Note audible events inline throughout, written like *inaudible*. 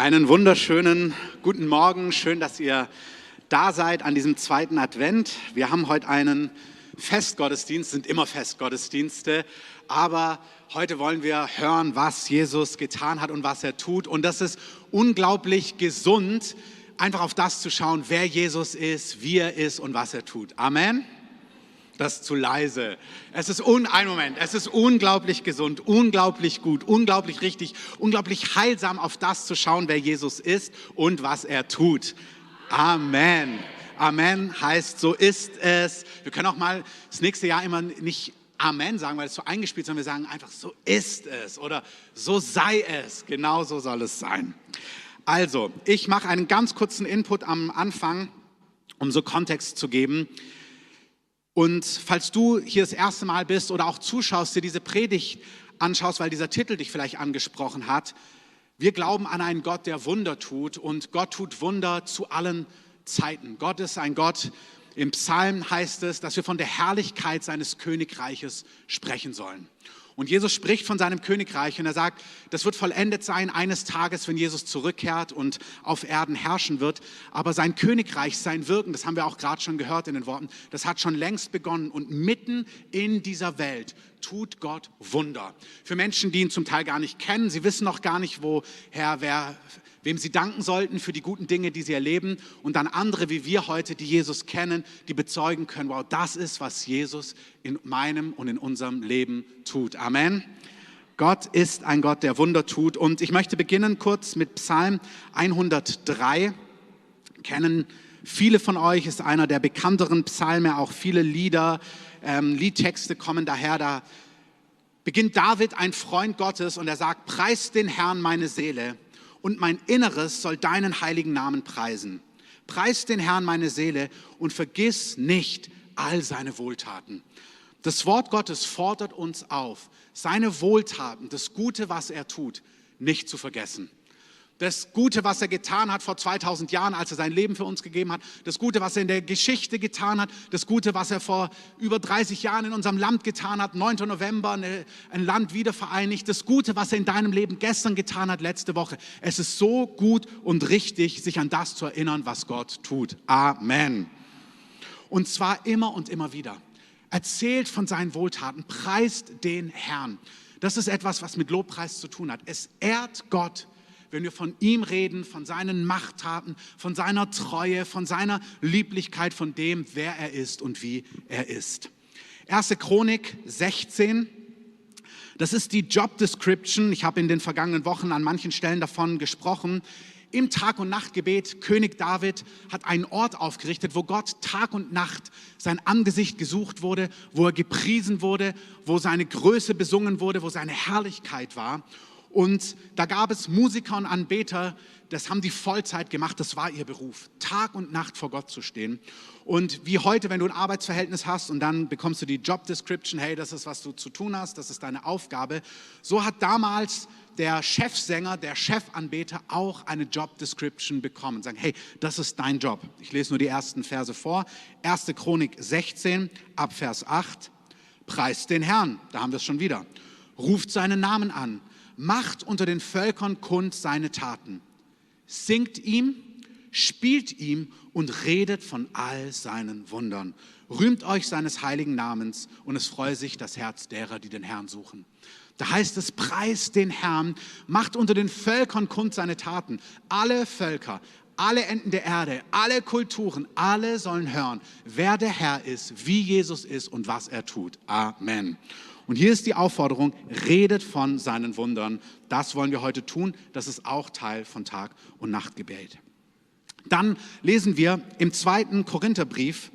Einen wunderschönen guten Morgen. Schön, dass ihr da seid an diesem zweiten Advent. Wir haben heute einen Festgottesdienst, sind immer Festgottesdienste, aber heute wollen wir hören, was Jesus getan hat und was er tut. Und das ist unglaublich gesund, einfach auf das zu schauen, wer Jesus ist, wie er ist und was er tut. Amen das ist zu leise. Es ist un, ein Moment, es ist unglaublich gesund, unglaublich gut, unglaublich richtig, unglaublich heilsam auf das zu schauen, wer Jesus ist und was er tut. Amen. Amen heißt, so ist es. Wir können auch mal das nächste Jahr immer nicht Amen sagen, weil es so eingespielt ist, sondern wir sagen einfach, so ist es oder so sei es. Genau so soll es sein. Also, ich mache einen ganz kurzen Input am Anfang, um so Kontext zu geben. Und falls du hier das erste Mal bist oder auch zuschaust, dir diese Predigt anschaust, weil dieser Titel dich vielleicht angesprochen hat, wir glauben an einen Gott, der Wunder tut und Gott tut Wunder zu allen Zeiten. Gott ist ein Gott, im Psalm heißt es, dass wir von der Herrlichkeit seines Königreiches sprechen sollen. Und Jesus spricht von seinem Königreich und er sagt, das wird vollendet sein eines Tages, wenn Jesus zurückkehrt und auf Erden herrschen wird. Aber sein Königreich, sein Wirken, das haben wir auch gerade schon gehört in den Worten, das hat schon längst begonnen. Und mitten in dieser Welt tut Gott Wunder. Für Menschen, die ihn zum Teil gar nicht kennen, sie wissen noch gar nicht, woher wer wem sie danken sollten für die guten Dinge, die sie erleben und dann andere wie wir heute, die Jesus kennen, die bezeugen können, wow, das ist, was Jesus in meinem und in unserem Leben tut. Amen. Gott ist ein Gott, der Wunder tut. Und ich möchte beginnen kurz mit Psalm 103. Kennen viele von euch, ist einer der bekannteren Psalme, auch viele Lieder, ähm, Liedtexte kommen daher. Da beginnt David, ein Freund Gottes, und er sagt, preist den Herrn meine Seele und mein Inneres soll deinen heiligen Namen preisen. Preis den Herrn meine Seele und vergiss nicht all seine Wohltaten. Das Wort Gottes fordert uns auf, seine Wohltaten, das Gute, was er tut, nicht zu vergessen das Gute, was er getan hat vor 2000 Jahren, als er sein Leben für uns gegeben hat, das Gute, was er in der Geschichte getan hat, das Gute, was er vor über 30 Jahren in unserem Land getan hat, 9. November, eine, ein Land wieder vereinigt, das Gute, was er in deinem Leben gestern getan hat, letzte Woche. Es ist so gut und richtig, sich an das zu erinnern, was Gott tut. Amen. Und zwar immer und immer wieder. Erzählt von seinen Wohltaten, preist den Herrn. Das ist etwas, was mit Lobpreis zu tun hat. Es ehrt Gott, wenn wir von ihm reden, von seinen Machttaten, von seiner Treue, von seiner Lieblichkeit, von dem, wer er ist und wie er ist. Erste Chronik 16. Das ist die Job Description. Ich habe in den vergangenen Wochen an manchen Stellen davon gesprochen. Im Tag- und Nachtgebet, König David hat einen Ort aufgerichtet, wo Gott Tag und Nacht sein Angesicht gesucht wurde, wo er gepriesen wurde, wo seine Größe besungen wurde, wo seine Herrlichkeit war. Und da gab es Musiker und Anbeter, das haben die Vollzeit gemacht, das war ihr Beruf, Tag und Nacht vor Gott zu stehen. Und wie heute, wenn du ein Arbeitsverhältnis hast und dann bekommst du die Job Description, hey, das ist, was du zu tun hast, das ist deine Aufgabe. So hat damals der Chefsänger, der Chefanbeter auch eine Job Description bekommen. Sagen, hey, das ist dein Job. Ich lese nur die ersten Verse vor. 1. Chronik 16, ab Vers 8. Preist den Herrn, da haben wir es schon wieder. Ruft seinen Namen an macht unter den Völkern kund seine Taten. Singt ihm, spielt ihm und redet von all seinen Wundern. Rühmt euch seines heiligen Namens und es freue sich das Herz derer, die den Herrn suchen. Da heißt es, preist den Herrn, macht unter den Völkern kund seine Taten. Alle Völker, alle Enden der Erde, alle Kulturen, alle sollen hören, wer der Herr ist, wie Jesus ist und was er tut. Amen. Und hier ist die Aufforderung, redet von seinen Wundern. Das wollen wir heute tun. Das ist auch Teil von Tag- und Nachtgebet. Dann lesen wir im zweiten Korintherbrief,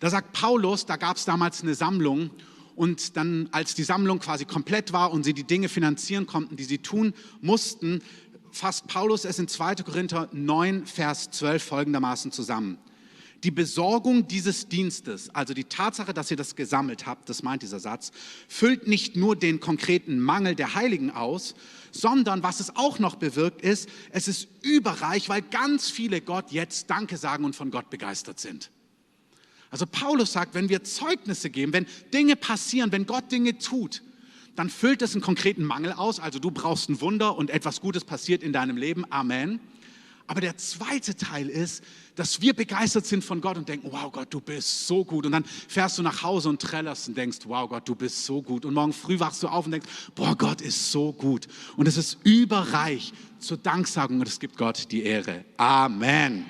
da sagt Paulus, da gab es damals eine Sammlung und dann, als die Sammlung quasi komplett war und sie die Dinge finanzieren konnten, die sie tun mussten, fasst Paulus es in 2. Korinther 9, Vers 12 folgendermaßen zusammen. Die Besorgung dieses Dienstes, also die Tatsache, dass ihr das gesammelt habt, das meint dieser Satz, füllt nicht nur den konkreten Mangel der Heiligen aus, sondern was es auch noch bewirkt ist, es ist überreich, weil ganz viele Gott jetzt Danke sagen und von Gott begeistert sind. Also Paulus sagt, wenn wir Zeugnisse geben, wenn Dinge passieren, wenn Gott Dinge tut, dann füllt es einen konkreten Mangel aus. Also du brauchst ein Wunder und etwas Gutes passiert in deinem Leben. Amen. Aber der zweite Teil ist, dass wir begeistert sind von Gott und denken, wow Gott, du bist so gut. Und dann fährst du nach Hause und trällerst und denkst, wow Gott, du bist so gut. Und morgen früh wachst du auf und denkst, boah, Gott ist so gut. Und es ist überreich zur Danksagung und es gibt Gott die Ehre. Amen.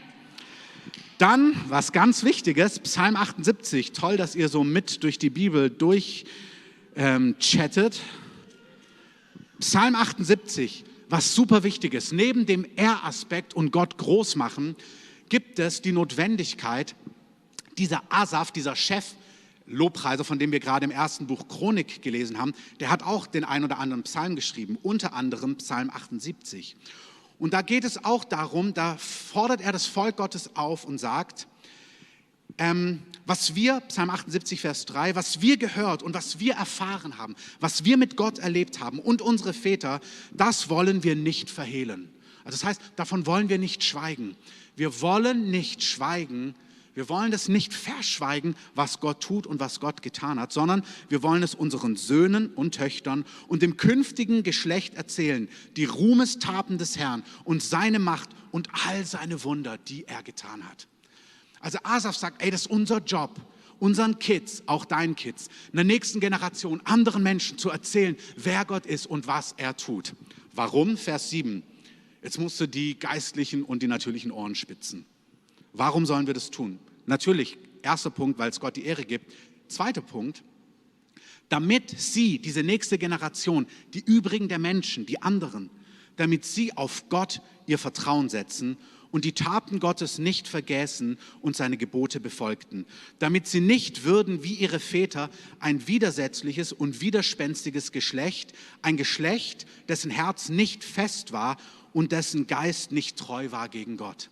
Dann, was ganz Wichtiges, Psalm 78. Toll, dass ihr so mit durch die Bibel durchchattet. Ähm, Psalm 78 was super wichtig ist. Neben dem Er-Aspekt und Gott groß machen, gibt es die Notwendigkeit, dieser Asaf, dieser Chef, Lobpreiser, von dem wir gerade im ersten Buch Chronik gelesen haben, der hat auch den ein oder anderen Psalm geschrieben, unter anderem Psalm 78. Und da geht es auch darum, da fordert er das Volk Gottes auf und sagt, ähm, was wir, Psalm 78, Vers 3, was wir gehört und was wir erfahren haben, was wir mit Gott erlebt haben und unsere Väter, das wollen wir nicht verhehlen. Also das heißt, davon wollen wir nicht schweigen. Wir wollen nicht schweigen, wir wollen das nicht verschweigen, was Gott tut und was Gott getan hat, sondern wir wollen es unseren Söhnen und Töchtern und dem künftigen Geschlecht erzählen, die Ruhmestaten des Herrn und seine Macht und all seine Wunder, die er getan hat. Also Asaf sagt, ey, das ist unser Job, unseren Kids, auch deinen Kids, in der nächsten Generation, anderen Menschen zu erzählen, wer Gott ist und was er tut. Warum? Vers 7. Jetzt musst du die geistlichen und die natürlichen Ohren spitzen. Warum sollen wir das tun? Natürlich, erster Punkt, weil es Gott die Ehre gibt. Zweiter Punkt, damit sie, diese nächste Generation, die übrigen der Menschen, die anderen, damit sie auf Gott ihr Vertrauen setzen und die Taten Gottes nicht vergessen und seine Gebote befolgten, damit sie nicht würden wie ihre Väter ein widersetzliches und widerspenstiges Geschlecht, ein Geschlecht, dessen Herz nicht fest war und dessen Geist nicht treu war gegen Gott.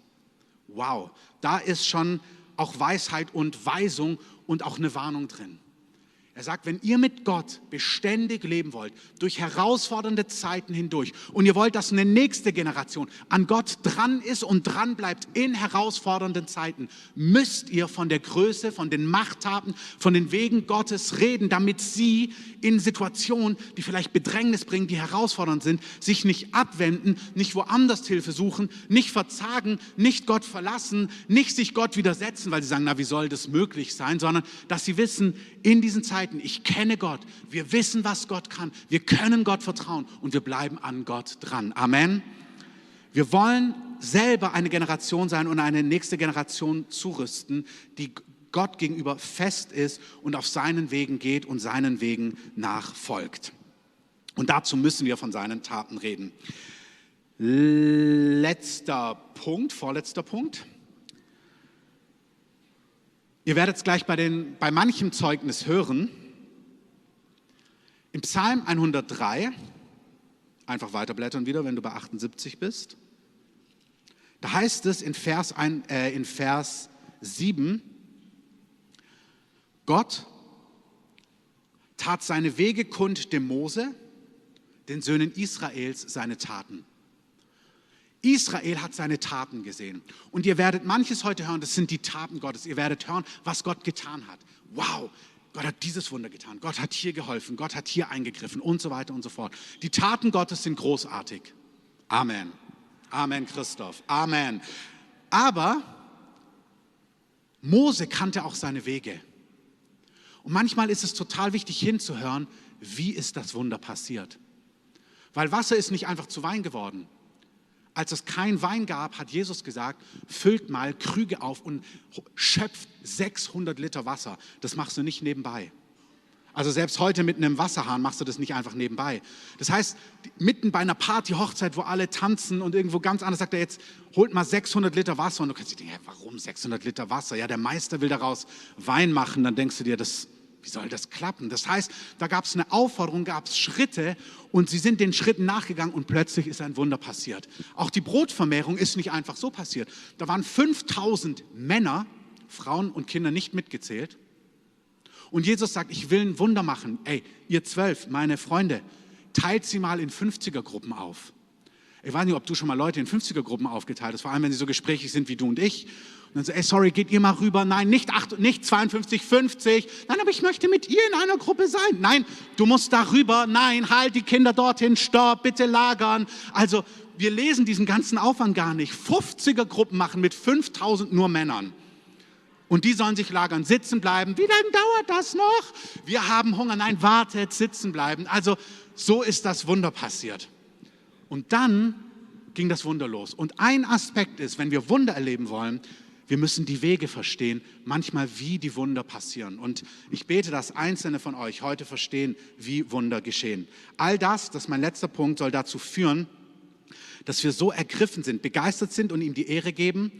Wow, da ist schon auch Weisheit und Weisung und auch eine Warnung drin. Er sagt, wenn ihr mit Gott beständig leben wollt, durch herausfordernde Zeiten hindurch, und ihr wollt, dass eine nächste Generation an Gott dran ist und dran bleibt in herausfordernden Zeiten, müsst ihr von der Größe, von den Machttaten, von den Wegen Gottes reden, damit sie in Situationen, die vielleicht Bedrängnis bringen, die herausfordernd sind, sich nicht abwenden, nicht woanders Hilfe suchen, nicht verzagen, nicht Gott verlassen, nicht sich Gott widersetzen, weil sie sagen, na, wie soll das möglich sein, sondern dass sie wissen, in diesen Zeiten, ich kenne Gott, wir wissen, was Gott kann, wir können Gott vertrauen und wir bleiben an Gott dran. Amen. Wir wollen selber eine Generation sein und eine nächste Generation zurüsten, die Gott gegenüber fest ist und auf seinen Wegen geht und seinen Wegen nachfolgt. Und dazu müssen wir von seinen Taten reden. Letzter Punkt, vorletzter Punkt. Ihr werdet es gleich bei, den, bei manchem Zeugnis hören. Im Psalm 103, einfach weiterblättern wieder, wenn du bei 78 bist, da heißt es in Vers, ein, äh, in Vers 7, Gott tat seine Wege kund dem Mose, den Söhnen Israels seine Taten. Israel hat seine Taten gesehen. Und ihr werdet manches heute hören, das sind die Taten Gottes. Ihr werdet hören, was Gott getan hat. Wow, Gott hat dieses Wunder getan. Gott hat hier geholfen. Gott hat hier eingegriffen und so weiter und so fort. Die Taten Gottes sind großartig. Amen. Amen, Christoph. Amen. Aber Mose kannte auch seine Wege. Und manchmal ist es total wichtig hinzuhören, wie ist das Wunder passiert. Weil Wasser ist nicht einfach zu Wein geworden als es kein Wein gab, hat Jesus gesagt, füllt mal Krüge auf und schöpft 600 Liter Wasser. Das machst du nicht nebenbei. Also selbst heute mit einem Wasserhahn machst du das nicht einfach nebenbei. Das heißt, mitten bei einer Party, Hochzeit, wo alle tanzen und irgendwo ganz anders sagt er jetzt, holt mal 600 Liter Wasser. Und du kannst dir denken, warum 600 Liter Wasser? Ja, der Meister will daraus Wein machen. Dann denkst du dir, das wie soll das klappen? Das heißt, da gab es eine Aufforderung, gab es Schritte und sie sind den Schritten nachgegangen und plötzlich ist ein Wunder passiert. Auch die Brotvermehrung ist nicht einfach so passiert. Da waren 5000 Männer, Frauen und Kinder nicht mitgezählt. Und Jesus sagt, ich will ein Wunder machen. Ey, ihr zwölf, meine Freunde, teilt sie mal in 50er Gruppen auf. Ich weiß nicht, ob du schon mal Leute in 50er-Gruppen aufgeteilt hast, vor allem wenn sie so gesprächig sind wie du und ich. Dann so, ey, sorry, geht ihr mal rüber? Nein, nicht, 8, nicht 52, 50. Nein, aber ich möchte mit ihr in einer Gruppe sein. Nein, du musst da rüber. Nein, halt die Kinder dorthin, stopp, bitte lagern. Also, wir lesen diesen ganzen Aufwand gar nicht. 50er-Gruppen machen mit 5000 nur Männern. Und die sollen sich lagern, sitzen bleiben. Wie lange dauert das noch? Wir haben Hunger. Nein, wartet, sitzen bleiben. Also so ist das Wunder passiert. Und dann ging das Wunder los. Und ein Aspekt ist, wenn wir Wunder erleben wollen, wir müssen die Wege verstehen, manchmal wie die Wunder passieren. Und ich bete, dass Einzelne von euch heute verstehen, wie Wunder geschehen. All das, das ist mein letzter Punkt, soll dazu führen, dass wir so ergriffen sind, begeistert sind und ihm die Ehre geben.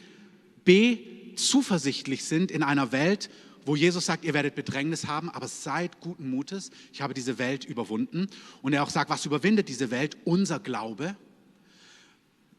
B, zuversichtlich sind in einer Welt, wo Jesus sagt, ihr werdet Bedrängnis haben, aber seid guten Mutes. Ich habe diese Welt überwunden. Und er auch sagt, was überwindet diese Welt? Unser Glaube.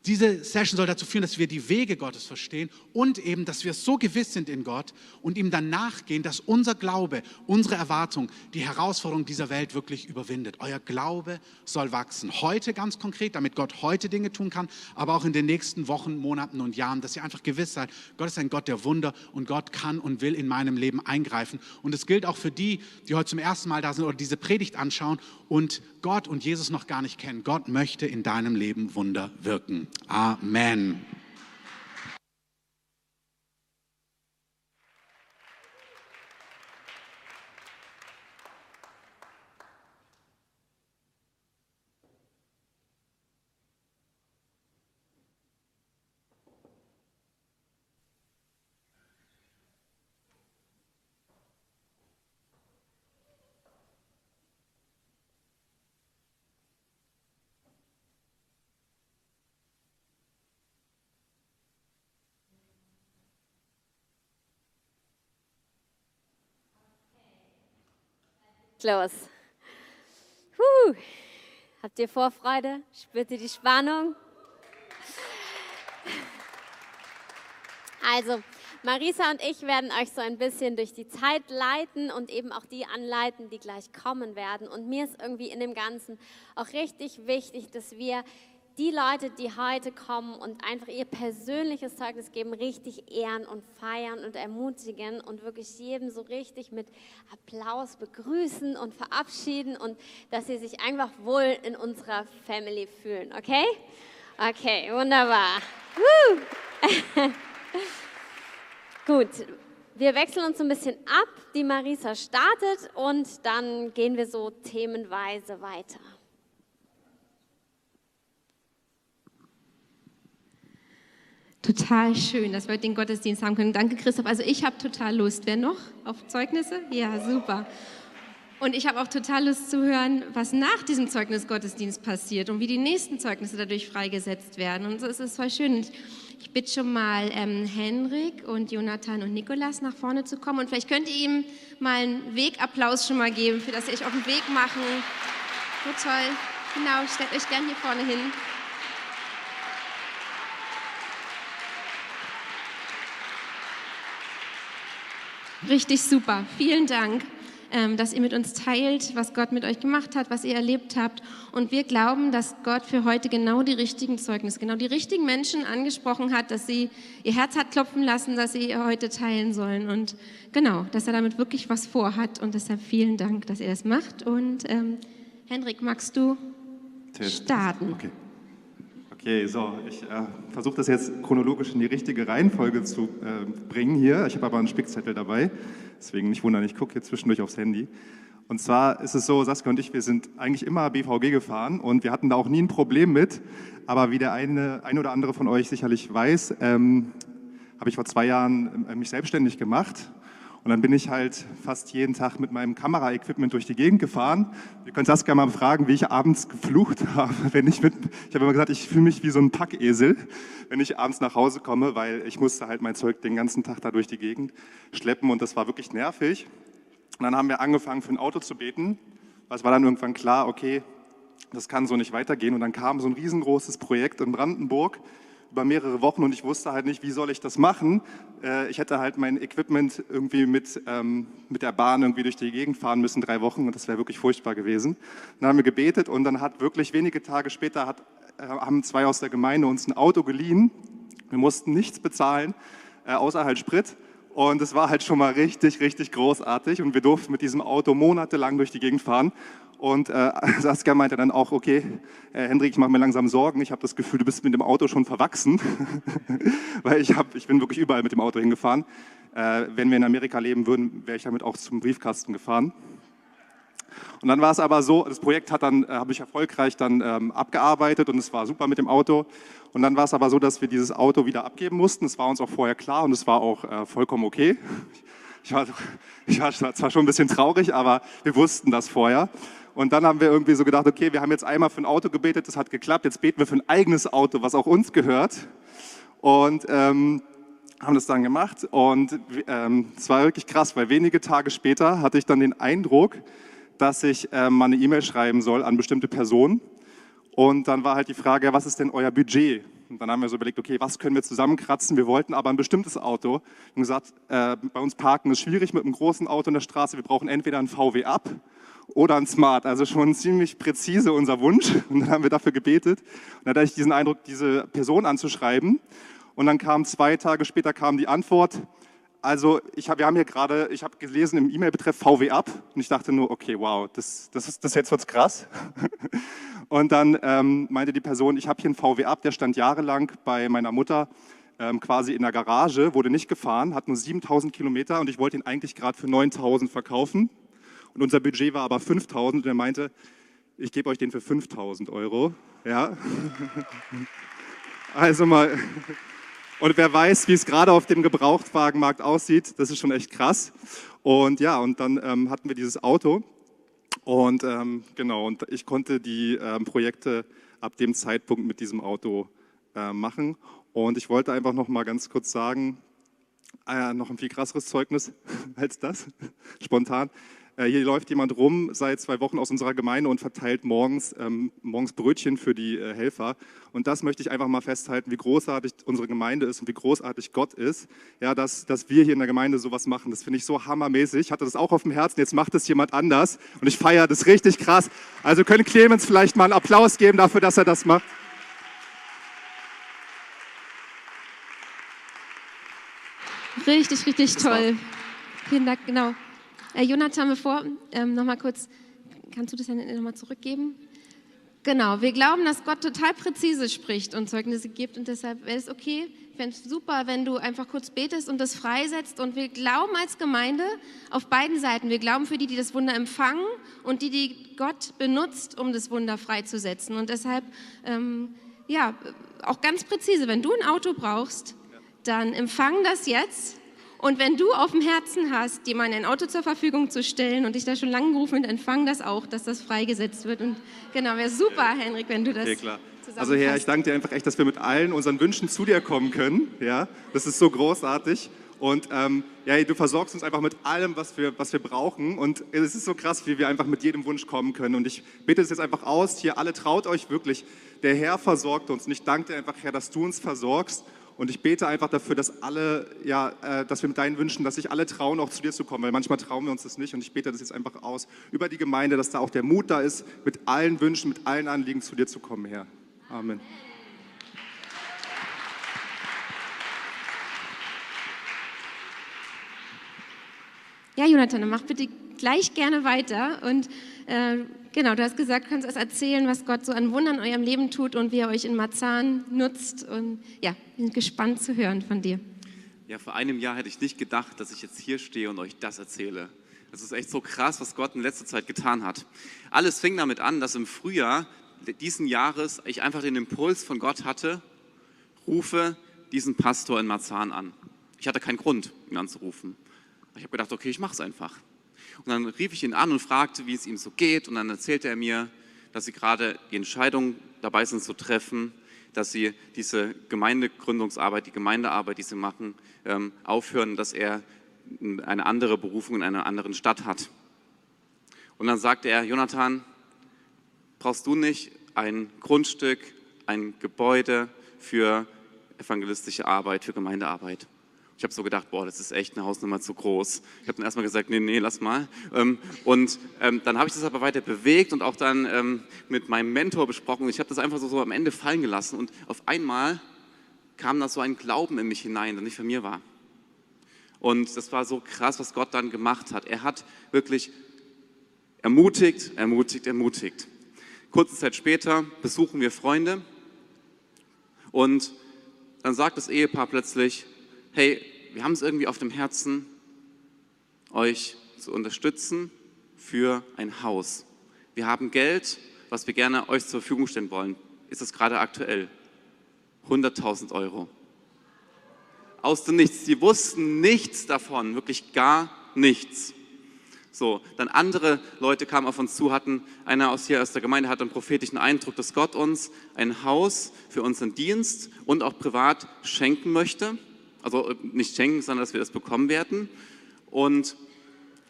Diese Session soll dazu führen, dass wir die Wege Gottes verstehen und eben, dass wir so gewiss sind in Gott und ihm dann nachgehen, dass unser Glaube, unsere Erwartung die Herausforderung dieser Welt wirklich überwindet. Euer Glaube soll wachsen. Heute ganz konkret, damit Gott heute Dinge tun kann, aber auch in den nächsten Wochen, Monaten und Jahren, dass ihr einfach gewiss seid, Gott ist ein Gott der Wunder und Gott kann und will in meinem Leben eingreifen. Und es gilt auch für die, die heute zum ersten Mal da sind oder diese Predigt anschauen und Gott und Jesus noch gar nicht kennen. Gott möchte in deinem Leben Wunder wirken. Amen. Los. Puh. Habt ihr Vorfreude? Spürt ihr die Spannung? Also, Marisa und ich werden euch so ein bisschen durch die Zeit leiten und eben auch die anleiten, die gleich kommen werden. Und mir ist irgendwie in dem Ganzen auch richtig wichtig, dass wir die Leute, die heute kommen und einfach ihr persönliches Zeugnis geben, richtig ehren und feiern und ermutigen und wirklich jedem so richtig mit Applaus begrüßen und verabschieden und dass sie sich einfach wohl in unserer Family fühlen, okay? Okay, wunderbar. *laughs* Gut, wir wechseln uns ein bisschen ab. Die Marisa startet und dann gehen wir so themenweise weiter. Total schön, dass wir heute den Gottesdienst haben können. Danke, Christoph. Also ich habe total Lust. Wer noch auf Zeugnisse? Ja, super. Und ich habe auch total Lust zu hören, was nach diesem Zeugnisgottesdienst passiert und wie die nächsten Zeugnisse dadurch freigesetzt werden. Und so ist es voll schön. Ich bitte schon mal ähm, Henrik und Jonathan und Nikolas nach vorne zu kommen. Und vielleicht könnt ihr ihm mal einen Wegapplaus schon mal geben, für dass sie euch auf den Weg machen. So toll. Genau, stellt euch gern hier vorne hin. Richtig super. Vielen Dank, ähm, dass ihr mit uns teilt, was Gott mit euch gemacht hat, was ihr erlebt habt. Und wir glauben, dass Gott für heute genau die richtigen Zeugnisse, genau die richtigen Menschen angesprochen hat, dass sie ihr Herz hat klopfen lassen, dass sie heute teilen sollen. Und genau, dass er damit wirklich was vorhat. Und deshalb vielen Dank, dass er es macht. Und ähm, Henrik, magst du starten? Okay. Okay, so, ich äh, versuche das jetzt chronologisch in die richtige Reihenfolge zu äh, bringen hier. Ich habe aber einen Spickzettel dabei, deswegen nicht wundern, ich gucke hier zwischendurch aufs Handy. Und zwar ist es so, Saskia und ich, wir sind eigentlich immer BVG gefahren und wir hatten da auch nie ein Problem mit. Aber wie der eine, ein oder andere von euch sicherlich weiß, ähm, habe ich vor zwei Jahren äh, mich selbstständig gemacht und dann bin ich halt fast jeden Tag mit meinem Kameraequipment durch die Gegend gefahren. Ihr könnt Saskia mal fragen, wie ich abends geflucht *laughs* habe, wenn ich mit, ich habe immer gesagt, ich fühle mich wie so ein Packesel, wenn ich abends nach Hause komme, weil ich musste halt mein Zeug den ganzen Tag da durch die Gegend schleppen und das war wirklich nervig. Und dann haben wir angefangen für ein Auto zu beten. Es war dann irgendwann klar, okay, das kann so nicht weitergehen. Und dann kam so ein riesengroßes Projekt in Brandenburg über mehrere Wochen und ich wusste halt nicht, wie soll ich das machen. Äh, ich hätte halt mein Equipment irgendwie mit, ähm, mit der Bahn irgendwie durch die Gegend fahren müssen, drei Wochen und das wäre wirklich furchtbar gewesen. Dann haben wir gebetet und dann hat wirklich wenige Tage später hat äh, haben zwei aus der Gemeinde uns ein Auto geliehen. Wir mussten nichts bezahlen, äh, außer halt Sprit. Und es war halt schon mal richtig, richtig großartig. Und wir durften mit diesem Auto monatelang durch die Gegend fahren. Und äh, *laughs* Saskia meinte dann auch, okay, äh, Hendrik, ich mache mir langsam Sorgen. Ich habe das Gefühl, du bist mit dem Auto schon verwachsen. *laughs* Weil ich, hab, ich bin wirklich überall mit dem Auto hingefahren. Äh, wenn wir in Amerika leben würden, wäre ich damit auch zum Briefkasten gefahren. Und dann war es aber so, das Projekt hat dann, äh, habe ich erfolgreich dann ähm, abgearbeitet und es war super mit dem Auto. Und dann war es aber so, dass wir dieses Auto wieder abgeben mussten. Es war uns auch vorher klar und es war auch äh, vollkommen okay. Ich war, *laughs* ich war zwar schon ein bisschen traurig, aber wir wussten das vorher. Und dann haben wir irgendwie so gedacht, okay, wir haben jetzt einmal für ein Auto gebetet, das hat geklappt, jetzt beten wir für ein eigenes Auto, was auch uns gehört. Und ähm, haben das dann gemacht und ähm, es war wirklich krass, weil wenige Tage später hatte ich dann den Eindruck, dass ich äh, mal eine E-Mail schreiben soll an bestimmte Personen. Und dann war halt die Frage, was ist denn euer Budget? Und dann haben wir so überlegt, okay, was können wir zusammenkratzen? Wir wollten aber ein bestimmtes Auto. Und gesagt, äh, bei uns parken ist schwierig mit einem großen Auto in der Straße. Wir brauchen entweder ein VW Up oder ein Smart. Also schon ziemlich präzise unser Wunsch. Und dann haben wir dafür gebetet. Und dann hatte ich diesen Eindruck, diese Person anzuschreiben. Und dann kam zwei Tage später kam die Antwort, also ich hab, wir haben hier gerade, ich habe gelesen im E-Mail-Betreff VW ab und ich dachte nur, okay, wow, das, das, ist, das jetzt wird's krass. *laughs* und dann ähm, meinte die Person, ich habe hier einen VW ab, der stand jahrelang bei meiner Mutter ähm, quasi in der Garage, wurde nicht gefahren, hat nur 7000 Kilometer und ich wollte ihn eigentlich gerade für 9000 verkaufen. Und unser Budget war aber 5000 und er meinte, ich gebe euch den für 5000 Euro. Ja. *laughs* also mal und wer weiß, wie es gerade auf dem Gebrauchtwagenmarkt aussieht, das ist schon echt krass. Und ja, und dann ähm, hatten wir dieses Auto. Und ähm, genau, und ich konnte die ähm, Projekte ab dem Zeitpunkt mit diesem Auto äh, machen. Und ich wollte einfach noch mal ganz kurz sagen, äh, noch ein viel krasseres Zeugnis *laughs* als das, spontan. Äh, hier läuft jemand rum seit zwei Wochen aus unserer Gemeinde und verteilt morgens, ähm, morgens Brötchen für die äh, Helfer. Und das möchte ich einfach mal festhalten, wie großartig unsere Gemeinde ist und wie großartig Gott ist. Ja, dass, dass wir hier in der Gemeinde sowas machen, das finde ich so hammermäßig. Ich hatte das auch auf dem Herzen, jetzt macht es jemand anders und ich feiere das richtig krass. Also können Clemens vielleicht mal einen Applaus geben dafür, dass er das macht. Richtig, richtig toll. Vielen Dank, genau. Äh, Jonathan, bevor, ähm, nochmal kurz, kannst du das nochmal zurückgeben? Genau, wir glauben, dass Gott total präzise spricht und Zeugnisse gibt und deshalb wäre es okay, fände es super, wenn du einfach kurz betest und das freisetzt und wir glauben als Gemeinde auf beiden Seiten. Wir glauben für die, die das Wunder empfangen und die, die Gott benutzt, um das Wunder freizusetzen und deshalb, ähm, ja, auch ganz präzise, wenn du ein Auto brauchst, dann empfang das jetzt und wenn du auf dem Herzen hast, mal ein Auto zur Verfügung zu stellen und dich da schon lange gerufen, dann fang das auch, dass das freigesetzt wird. Und genau, wäre super, Henrik, wenn du das. Okay, klar. Also Herr, ich danke dir einfach echt, dass wir mit allen unseren Wünschen zu dir kommen können. Ja, das ist so großartig. Und ähm, ja, du versorgst uns einfach mit allem, was wir, was wir brauchen. Und es ist so krass, wie wir einfach mit jedem Wunsch kommen können. Und ich bitte es jetzt einfach aus, hier alle traut euch wirklich. Der Herr versorgt uns. Und ich danke dir einfach, Herr, dass du uns versorgst. Und ich bete einfach dafür, dass alle, ja, äh, dass wir mit deinen Wünschen, dass sich alle trauen, auch zu dir zu kommen, weil manchmal trauen wir uns das nicht. Und ich bete das jetzt einfach aus über die Gemeinde, dass da auch der Mut da ist, mit allen Wünschen, mit allen Anliegen zu dir zu kommen, Herr. Amen. Ja, Jonathan, mach bitte gleich gerne weiter und äh, Genau, du hast gesagt, du kannst uns erzählen, was Gott so an Wundern in eurem Leben tut und wie er euch in Marzahn nutzt. Und ja, sind gespannt zu hören von dir. Ja, vor einem Jahr hätte ich nicht gedacht, dass ich jetzt hier stehe und euch das erzähle. Es ist echt so krass, was Gott in letzter Zeit getan hat. Alles fing damit an, dass im Frühjahr diesen Jahres ich einfach den Impuls von Gott hatte, rufe diesen Pastor in Marzahn an. Ich hatte keinen Grund, ihn anzurufen. Ich habe gedacht, okay, ich mache es einfach. Und dann rief ich ihn an und fragte, wie es ihm so geht. Und dann erzählte er mir, dass sie gerade die Entscheidung dabei sind zu treffen, dass sie diese Gemeindegründungsarbeit, die Gemeindearbeit, die sie machen, ähm, aufhören, dass er eine andere Berufung in einer anderen Stadt hat. Und dann sagte er, Jonathan, brauchst du nicht ein Grundstück, ein Gebäude für evangelistische Arbeit, für Gemeindearbeit? Ich habe so gedacht, boah, das ist echt eine Hausnummer zu groß. Ich habe dann erstmal gesagt, nee, nee, lass mal. Ähm, und ähm, dann habe ich das aber weiter bewegt und auch dann ähm, mit meinem Mentor besprochen. Ich habe das einfach so, so am Ende fallen gelassen und auf einmal kam da so ein Glauben in mich hinein, der nicht von mir war. Und das war so krass, was Gott dann gemacht hat. Er hat wirklich ermutigt, ermutigt, ermutigt. Kurze Zeit später besuchen wir Freunde und dann sagt das Ehepaar plötzlich, hey, wir haben es irgendwie auf dem Herzen, euch zu unterstützen für ein Haus. Wir haben Geld, was wir gerne euch zur Verfügung stellen wollen. Ist es gerade aktuell? 100.000 Euro. Aus dem Nichts. Sie wussten nichts davon, wirklich gar nichts. So, dann andere Leute kamen auf uns zu, hatten, einer aus hier aus der Gemeinde hatte einen prophetischen Eindruck, dass Gott uns ein Haus für unseren Dienst und auch privat schenken möchte also äh, nicht schenken, sondern dass wir das bekommen werden. Und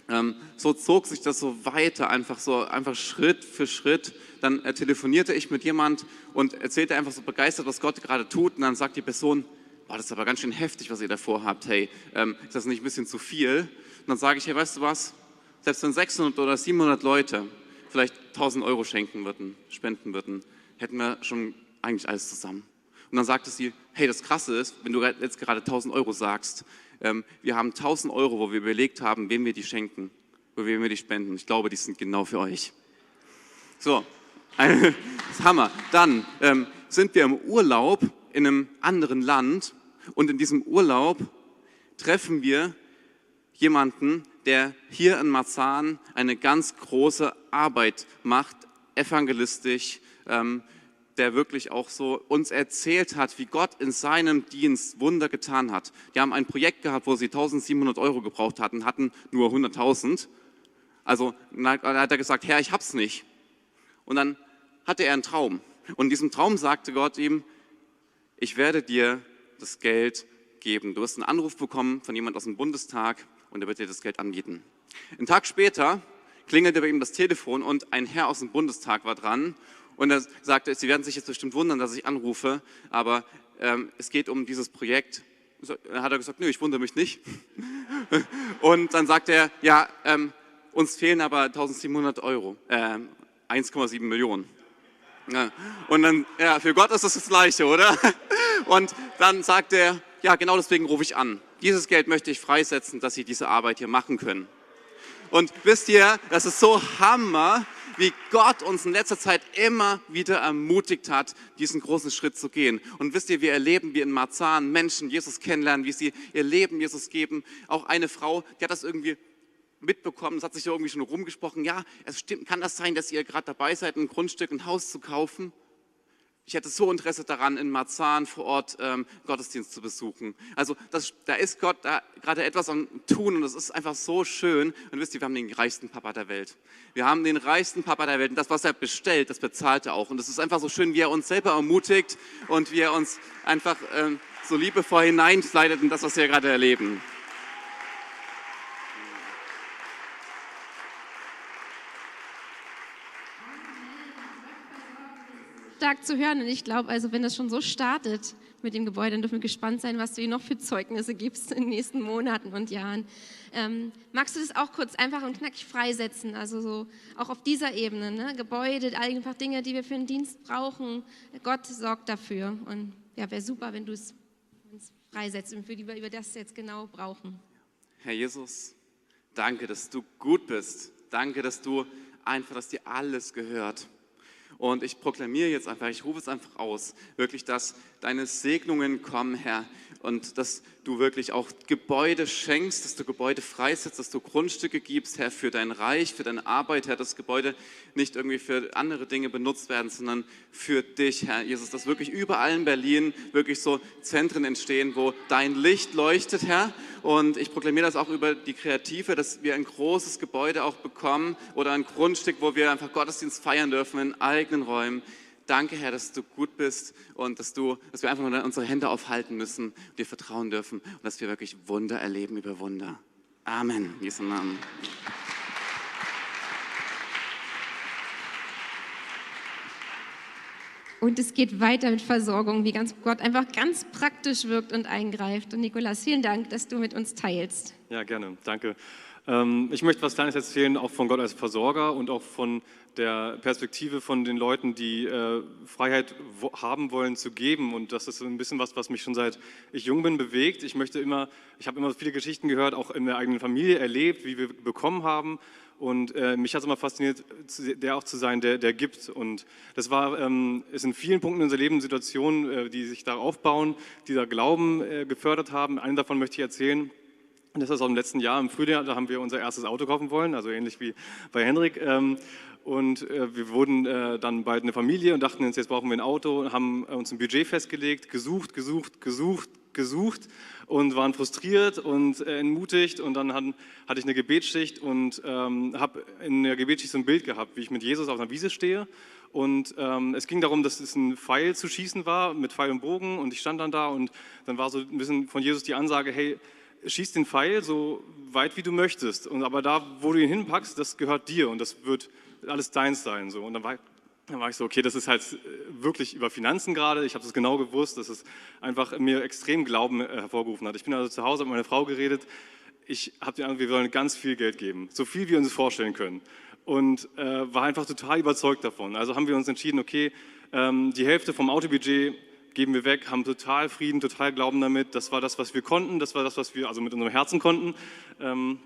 ähm, so zog sich das so weiter, einfach so, einfach Schritt für Schritt. Dann äh, telefonierte ich mit jemand und erzählte einfach so begeistert, was Gott gerade tut. Und dann sagt die Person, boah, das ist aber ganz schön heftig, was ihr davor habt. Hey, ähm, ist das nicht ein bisschen zu viel? Und dann sage ich, hey, weißt du was? Selbst wenn 600 oder 700 Leute vielleicht 1000 Euro schenken würden, spenden würden, hätten wir schon eigentlich alles zusammen. Und dann sagte sie, hey, das Krasse ist, wenn du jetzt gerade 1000 Euro sagst, ähm, wir haben 1000 Euro, wo wir überlegt haben, wem wir die schenken, wo wir die spenden. Ich glaube, die sind genau für euch. So, *laughs* das ist Hammer. Dann ähm, sind wir im Urlaub in einem anderen Land und in diesem Urlaub treffen wir jemanden, der hier in Marzahn eine ganz große Arbeit macht, evangelistisch, ähm, der wirklich auch so uns erzählt hat, wie Gott in seinem Dienst Wunder getan hat. Die haben ein Projekt gehabt, wo sie 1700 Euro gebraucht hatten, hatten nur 100.000. Also dann hat er gesagt, Herr, ich hab's nicht. Und dann hatte er einen Traum. Und in diesem Traum sagte Gott ihm, ich werde dir das Geld geben. Du wirst einen Anruf bekommen von jemand aus dem Bundestag und er wird dir das Geld anbieten. Einen Tag später klingelte bei ihm das Telefon und ein Herr aus dem Bundestag war dran und er sagte, Sie werden sich jetzt bestimmt wundern, dass ich anrufe, aber ähm, es geht um dieses Projekt. Dann hat er gesagt, nö, ich wundere mich nicht. *laughs* Und dann sagte er, ja, ähm, uns fehlen aber 1700 Euro, äh, 1,7 Millionen. Ja. Und dann, ja, für Gott ist das das Gleiche, oder? *laughs* Und dann sagt er, ja, genau deswegen rufe ich an. Dieses Geld möchte ich freisetzen, dass Sie diese Arbeit hier machen können. Und wisst ihr, das ist so Hammer, wie Gott uns in letzter Zeit immer wieder ermutigt hat, diesen großen Schritt zu gehen. Und wisst ihr, wir erleben wie in Marzahn Menschen Jesus kennenlernen, wie sie ihr Leben Jesus geben. Auch eine Frau, die hat das irgendwie mitbekommen, es hat sich irgendwie schon rumgesprochen, ja, es stimmt, kann das sein, dass ihr gerade dabei seid, ein Grundstück, ein Haus zu kaufen? Ich hätte so Interesse daran, in Marzahn vor Ort ähm, Gottesdienst zu besuchen. Also das, da ist Gott da gerade etwas am Tun und es ist einfach so schön. Und wisst ihr, wir haben den reichsten Papa der Welt. Wir haben den reichsten Papa der Welt und das, was er bestellt, das bezahlt er auch. Und es ist einfach so schön, wie er uns selber ermutigt und wie er uns einfach ähm, so liebevoll hineinleitet in das, was wir gerade erleben. Stark zu hören. Und ich glaube, also wenn das schon so startet mit dem Gebäude, dann dürfen wir gespannt sein, was du hier noch für Zeugnisse gibst in den nächsten Monaten und Jahren. Ähm, magst du das auch kurz einfach und knackig freisetzen? Also so auch auf dieser Ebene, ne? Gebäude, einfach Dinge, die wir für den Dienst brauchen. Gott sorgt dafür. Und ja, wäre super, wenn du es freisetzt und für die wir über das jetzt genau brauchen. Herr Jesus, danke, dass du gut bist. Danke, dass du einfach, dass dir alles gehört. Und ich proklamiere jetzt einfach, ich rufe es einfach aus, wirklich, dass deine Segnungen kommen, Herr, und dass du wirklich auch Gebäude schenkst, dass du Gebäude freisetzt, dass du Grundstücke gibst, Herr, für dein Reich, für deine Arbeit, Herr, dass Gebäude nicht irgendwie für andere Dinge benutzt werden, sondern für dich, Herr Jesus, dass wirklich überall in Berlin wirklich so Zentren entstehen, wo dein Licht leuchtet, Herr. Und ich proklamiere das auch über die Kreative, dass wir ein großes Gebäude auch bekommen oder ein Grundstück, wo wir einfach Gottesdienst feiern dürfen in eigenen Räumen. Danke, Herr, dass du gut bist und dass, du, dass wir einfach nur unsere Hände aufhalten müssen, dir vertrauen dürfen und dass wir wirklich Wunder erleben über Wunder. Amen. In Jesu Namen. Und es geht weiter mit Versorgung, wie ganz Gott einfach ganz praktisch wirkt und eingreift. Und Nikolas, vielen Dank, dass du mit uns teilst. Ja, gerne. Danke. Ähm, ich möchte was Kleines erzählen, auch von Gott als Versorger und auch von der Perspektive von den Leuten, die äh, Freiheit haben wollen zu geben. Und das ist ein bisschen was, was mich schon seit ich jung bin bewegt. Ich möchte immer, ich habe immer viele Geschichten gehört, auch in der eigenen Familie erlebt, wie wir bekommen haben. Und äh, mich hat es immer fasziniert, der auch zu sein, der, der gibt. Und das war, ähm, ist in vielen Punkten in unserer Leben Situationen, äh, die sich da aufbauen, die da Glauben äh, gefördert haben. Einen davon möchte ich erzählen. Das ist aus dem letzten Jahr im Frühjahr, da haben wir unser erstes Auto kaufen wollen, also ähnlich wie bei Henrik. Ähm, und äh, wir wurden äh, dann bald eine Familie und dachten uns, jetzt brauchen wir ein Auto, haben uns ein Budget festgelegt, gesucht, gesucht, gesucht, gesucht und waren frustriert und äh, entmutigt. Und dann hatte ich eine Gebetsschicht und ähm, habe in der Gebetsschicht so ein Bild gehabt, wie ich mit Jesus auf einer Wiese stehe. Und ähm, es ging darum, dass es ein Pfeil zu schießen war mit Pfeil und Bogen. Und ich stand dann da und dann war so ein bisschen von Jesus die Ansage, hey, schieß den Pfeil so weit wie du möchtest. Und aber da, wo du ihn hinpackst, das gehört dir und das wird alles deins sein. So. Und dann war, dann war ich so, okay, das ist halt äh, wirklich über Finanzen gerade. Ich habe das genau gewusst, dass es einfach mir extrem Glauben äh, hervorgerufen hat. Ich bin also zu Hause mit meiner Frau geredet. Ich habe die Ahnung, wir wollen ganz viel Geld geben, so viel wir uns vorstellen können. Und äh, war einfach total überzeugt davon. Also haben wir uns entschieden, okay, ähm, die Hälfte vom Autobudget geben wir weg, haben total Frieden, total Glauben damit. Das war das, was wir konnten, das war das, was wir also mit unserem Herzen konnten. Ähm,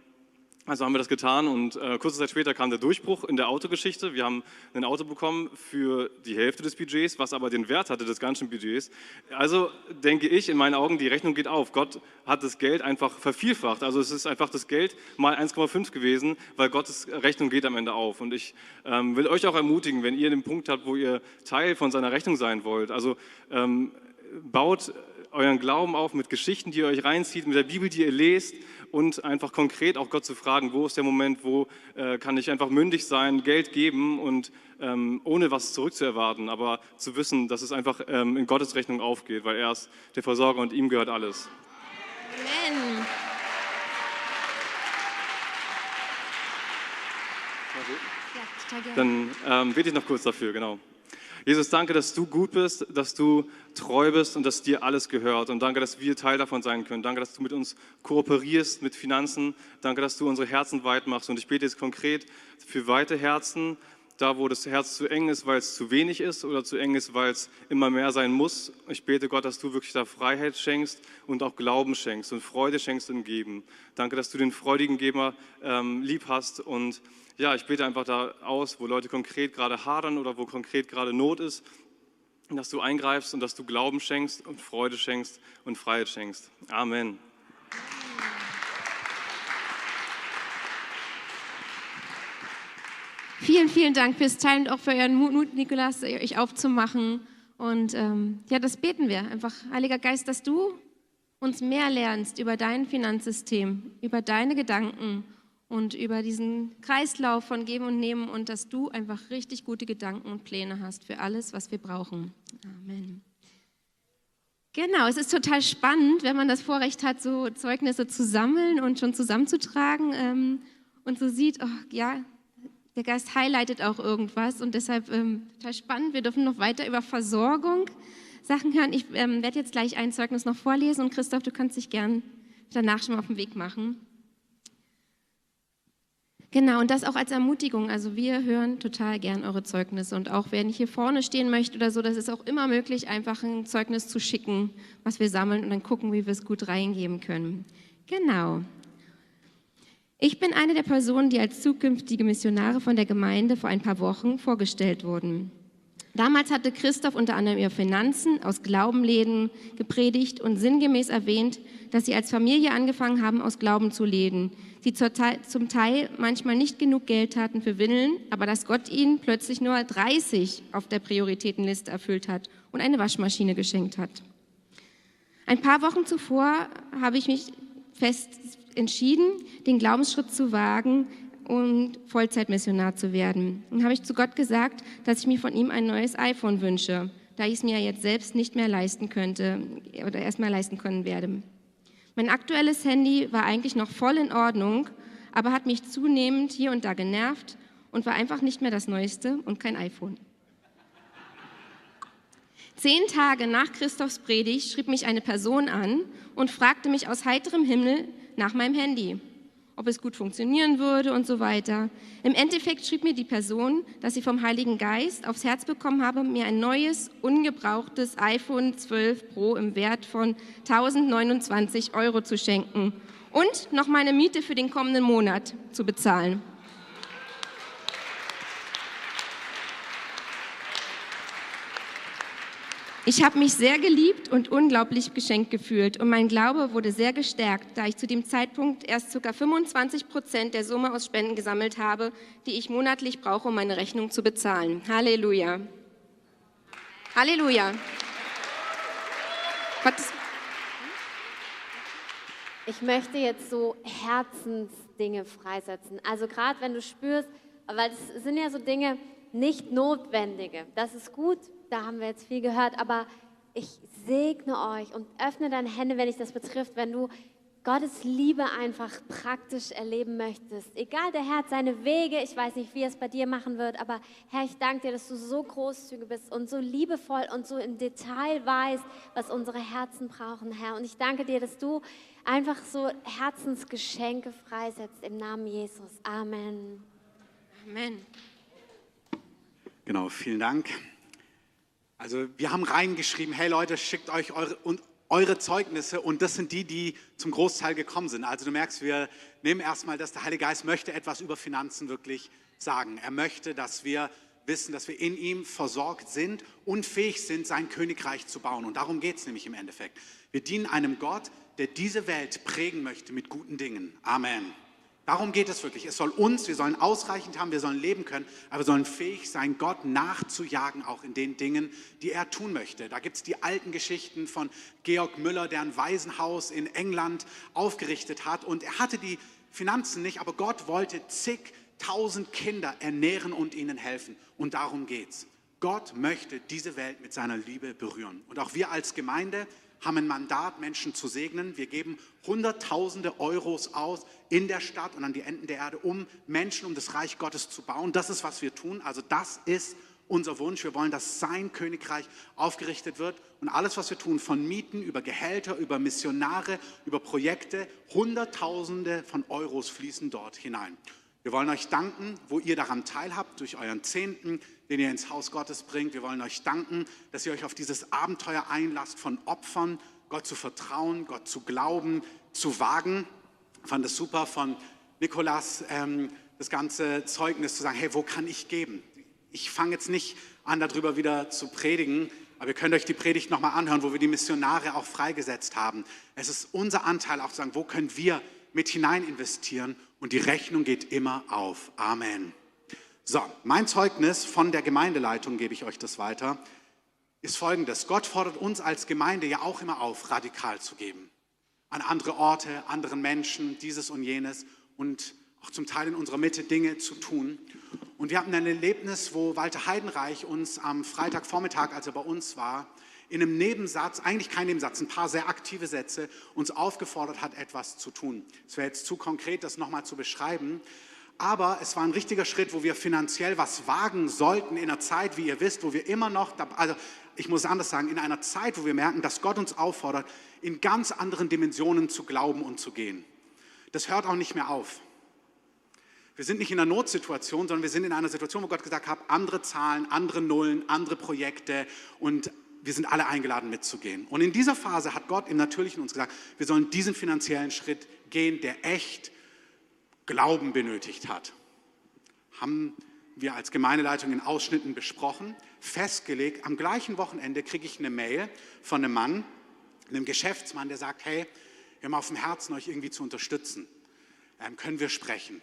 also haben wir das getan und äh, kurze Zeit später kam der Durchbruch in der Autogeschichte. Wir haben ein Auto bekommen für die Hälfte des Budgets, was aber den Wert hatte des ganzen Budgets. Also denke ich, in meinen Augen, die Rechnung geht auf. Gott hat das Geld einfach vervielfacht. Also es ist einfach das Geld mal 1,5 gewesen, weil Gottes Rechnung geht am Ende auf. Und ich ähm, will euch auch ermutigen, wenn ihr den Punkt habt, wo ihr Teil von seiner Rechnung sein wollt, also ähm, baut euren Glauben auf mit Geschichten, die ihr euch reinzieht, mit der Bibel, die ihr lest und einfach konkret auch Gott zu fragen, wo ist der Moment, wo äh, kann ich einfach mündig sein, Geld geben und ähm, ohne was zurückzuerwarten, aber zu wissen, dass es einfach ähm, in Gottes Rechnung aufgeht, weil er ist der Versorger und ihm gehört alles. Amen. Dann ähm, bete ich noch kurz dafür, genau. Jesus, danke, dass du gut bist, dass du treu bist und dass dir alles gehört. Und danke, dass wir Teil davon sein können. Danke, dass du mit uns kooperierst, mit Finanzen. Danke, dass du unsere Herzen weit machst. Und ich bete jetzt konkret für weite Herzen, da wo das Herz zu eng ist, weil es zu wenig ist oder zu eng ist, weil es immer mehr sein muss. Ich bete Gott, dass du wirklich da Freiheit schenkst und auch Glauben schenkst und Freude schenkst im Geben. Danke, dass du den freudigen Geber ähm, lieb hast und ja, ich bete einfach da aus, wo Leute konkret gerade hadern oder wo konkret gerade Not ist, dass du eingreifst und dass du Glauben schenkst und Freude schenkst und Freiheit schenkst. Amen. Vielen, vielen Dank fürs Teilen und auch für euren Mut, Nikolas, euch aufzumachen. Und ähm, ja, das beten wir. Einfach, Heiliger Geist, dass du uns mehr lernst über dein Finanzsystem, über deine Gedanken und über diesen Kreislauf von Geben und Nehmen und dass du einfach richtig gute Gedanken und Pläne hast für alles, was wir brauchen. Amen. Genau, es ist total spannend, wenn man das Vorrecht hat, so Zeugnisse zu sammeln und schon zusammenzutragen ähm, und so sieht, oh, ja, der Geist highlightet auch irgendwas und deshalb ähm, total spannend. Wir dürfen noch weiter über Versorgung Sachen hören. Ich ähm, werde jetzt gleich ein Zeugnis noch vorlesen und Christoph, du kannst dich gern danach schon mal auf den Weg machen. Genau, und das auch als Ermutigung. Also wir hören total gern eure Zeugnisse und auch wenn ich hier vorne stehen möchte oder so, das ist auch immer möglich, einfach ein Zeugnis zu schicken, was wir sammeln und dann gucken, wie wir es gut reingeben können. Genau. Ich bin eine der Personen, die als zukünftige Missionare von der Gemeinde vor ein paar Wochen vorgestellt wurden. Damals hatte Christoph unter anderem über Finanzen aus Glaubenläden gepredigt und sinngemäß erwähnt, dass sie als Familie angefangen haben, aus Glauben zu leben. Sie zum Teil manchmal nicht genug Geld hatten für Windeln, aber dass Gott ihnen plötzlich nur 30 auf der Prioritätenliste erfüllt hat und eine Waschmaschine geschenkt hat. Ein paar Wochen zuvor habe ich mich fest entschieden, den Glaubensschritt zu wagen, und Vollzeitmissionar zu werden. Dann habe ich zu Gott gesagt, dass ich mir von ihm ein neues iPhone wünsche, da ich es mir jetzt selbst nicht mehr leisten könnte oder erst mal leisten können werde. Mein aktuelles Handy war eigentlich noch voll in Ordnung, aber hat mich zunehmend hier und da genervt und war einfach nicht mehr das Neueste und kein iPhone. Zehn Tage nach Christophs Predigt schrieb mich eine Person an und fragte mich aus heiterem Himmel nach meinem Handy, ob es gut funktionieren würde und so weiter. Im Endeffekt schrieb mir die Person, dass sie vom Heiligen Geist aufs Herz bekommen habe, mir ein neues, ungebrauchtes iPhone 12 Pro im Wert von 1029 Euro zu schenken und noch meine Miete für den kommenden Monat zu bezahlen. Ich habe mich sehr geliebt und unglaublich geschenkt gefühlt und mein Glaube wurde sehr gestärkt, da ich zu dem Zeitpunkt erst ca. 25 Prozent der Summe aus Spenden gesammelt habe, die ich monatlich brauche, um meine Rechnung zu bezahlen. Halleluja. Halleluja. Ich möchte jetzt so Herzensdinge freisetzen. Also gerade wenn du spürst, weil es sind ja so Dinge nicht notwendige. Das ist gut, da haben wir jetzt viel gehört, aber ich segne euch und öffne deine Hände, wenn dich das betrifft, wenn du Gottes Liebe einfach praktisch erleben möchtest. Egal, der Herr hat seine Wege, ich weiß nicht, wie er es bei dir machen wird, aber Herr, ich danke dir, dass du so großzügig bist und so liebevoll und so im Detail weißt, was unsere Herzen brauchen, Herr. Und ich danke dir, dass du einfach so Herzensgeschenke freisetzt im Namen Jesus. Amen. Amen. Genau, vielen Dank. Also wir haben reingeschrieben, hey Leute, schickt euch eure, und eure Zeugnisse und das sind die, die zum Großteil gekommen sind. Also du merkst, wir nehmen erstmal, dass der Heilige Geist möchte etwas über Finanzen wirklich sagen. Er möchte, dass wir wissen, dass wir in ihm versorgt sind und fähig sind, sein Königreich zu bauen. Und darum geht es nämlich im Endeffekt. Wir dienen einem Gott, der diese Welt prägen möchte mit guten Dingen. Amen. Darum geht es wirklich. Es soll uns, wir sollen ausreichend haben, wir sollen leben können, aber wir sollen fähig sein, Gott nachzujagen, auch in den Dingen, die er tun möchte. Da gibt es die alten Geschichten von Georg Müller, der ein Waisenhaus in England aufgerichtet hat. Und er hatte die Finanzen nicht, aber Gott wollte zigtausend Kinder ernähren und ihnen helfen. Und darum geht's. Gott möchte diese Welt mit seiner Liebe berühren. Und auch wir als Gemeinde haben ein Mandat, Menschen zu segnen. Wir geben Hunderttausende Euros aus in der Stadt und an die Enden der Erde, um Menschen, um das Reich Gottes zu bauen. Das ist, was wir tun. Also das ist unser Wunsch. Wir wollen, dass sein Königreich aufgerichtet wird und alles, was wir tun, von Mieten über Gehälter, über Missionare, über Projekte, Hunderttausende von Euros fließen dort hinein. Wir wollen euch danken, wo ihr daran teilhabt, durch euren Zehnten, den ihr ins Haus Gottes bringt. Wir wollen euch danken, dass ihr euch auf dieses Abenteuer einlasst, von Opfern, Gott zu vertrauen, Gott zu glauben, zu wagen. Ich fand es super von Nikolas, ähm, das ganze Zeugnis zu sagen, hey, wo kann ich geben? Ich fange jetzt nicht an, darüber wieder zu predigen, aber ihr könnt euch die Predigt nochmal anhören, wo wir die Missionare auch freigesetzt haben. Es ist unser Anteil auch zu sagen, wo können wir mit hinein investieren und die Rechnung geht immer auf. Amen. So, mein Zeugnis von der Gemeindeleitung, gebe ich euch das weiter, ist folgendes. Gott fordert uns als Gemeinde ja auch immer auf, radikal zu geben. An andere Orte, anderen Menschen, dieses und jenes und auch zum Teil in unserer Mitte Dinge zu tun. Und wir hatten ein Erlebnis, wo Walter Heidenreich uns am Freitagvormittag, als er bei uns war, in einem Nebensatz, eigentlich kein Nebensatz, ein paar sehr aktive Sätze, uns aufgefordert hat, etwas zu tun. Es wäre jetzt zu konkret, das nochmal zu beschreiben, aber es war ein richtiger Schritt, wo wir finanziell was wagen sollten in einer Zeit, wie ihr wisst, wo wir immer noch, also ich muss anders sagen, in einer Zeit, wo wir merken, dass Gott uns auffordert, in ganz anderen Dimensionen zu glauben und zu gehen. Das hört auch nicht mehr auf. Wir sind nicht in einer Notsituation, sondern wir sind in einer Situation, wo Gott gesagt hat, andere Zahlen, andere Nullen, andere Projekte und wir sind alle eingeladen mitzugehen. Und in dieser Phase hat Gott im Natürlichen uns gesagt, wir sollen diesen finanziellen Schritt gehen, der echt Glauben benötigt hat. Haben wir als Gemeindeleitung in Ausschnitten besprochen, festgelegt. Am gleichen Wochenende kriege ich eine Mail von einem Mann, einem Geschäftsmann, der sagt, hey, wir haben auf dem Herzen, euch irgendwie zu unterstützen. Ähm, können wir sprechen?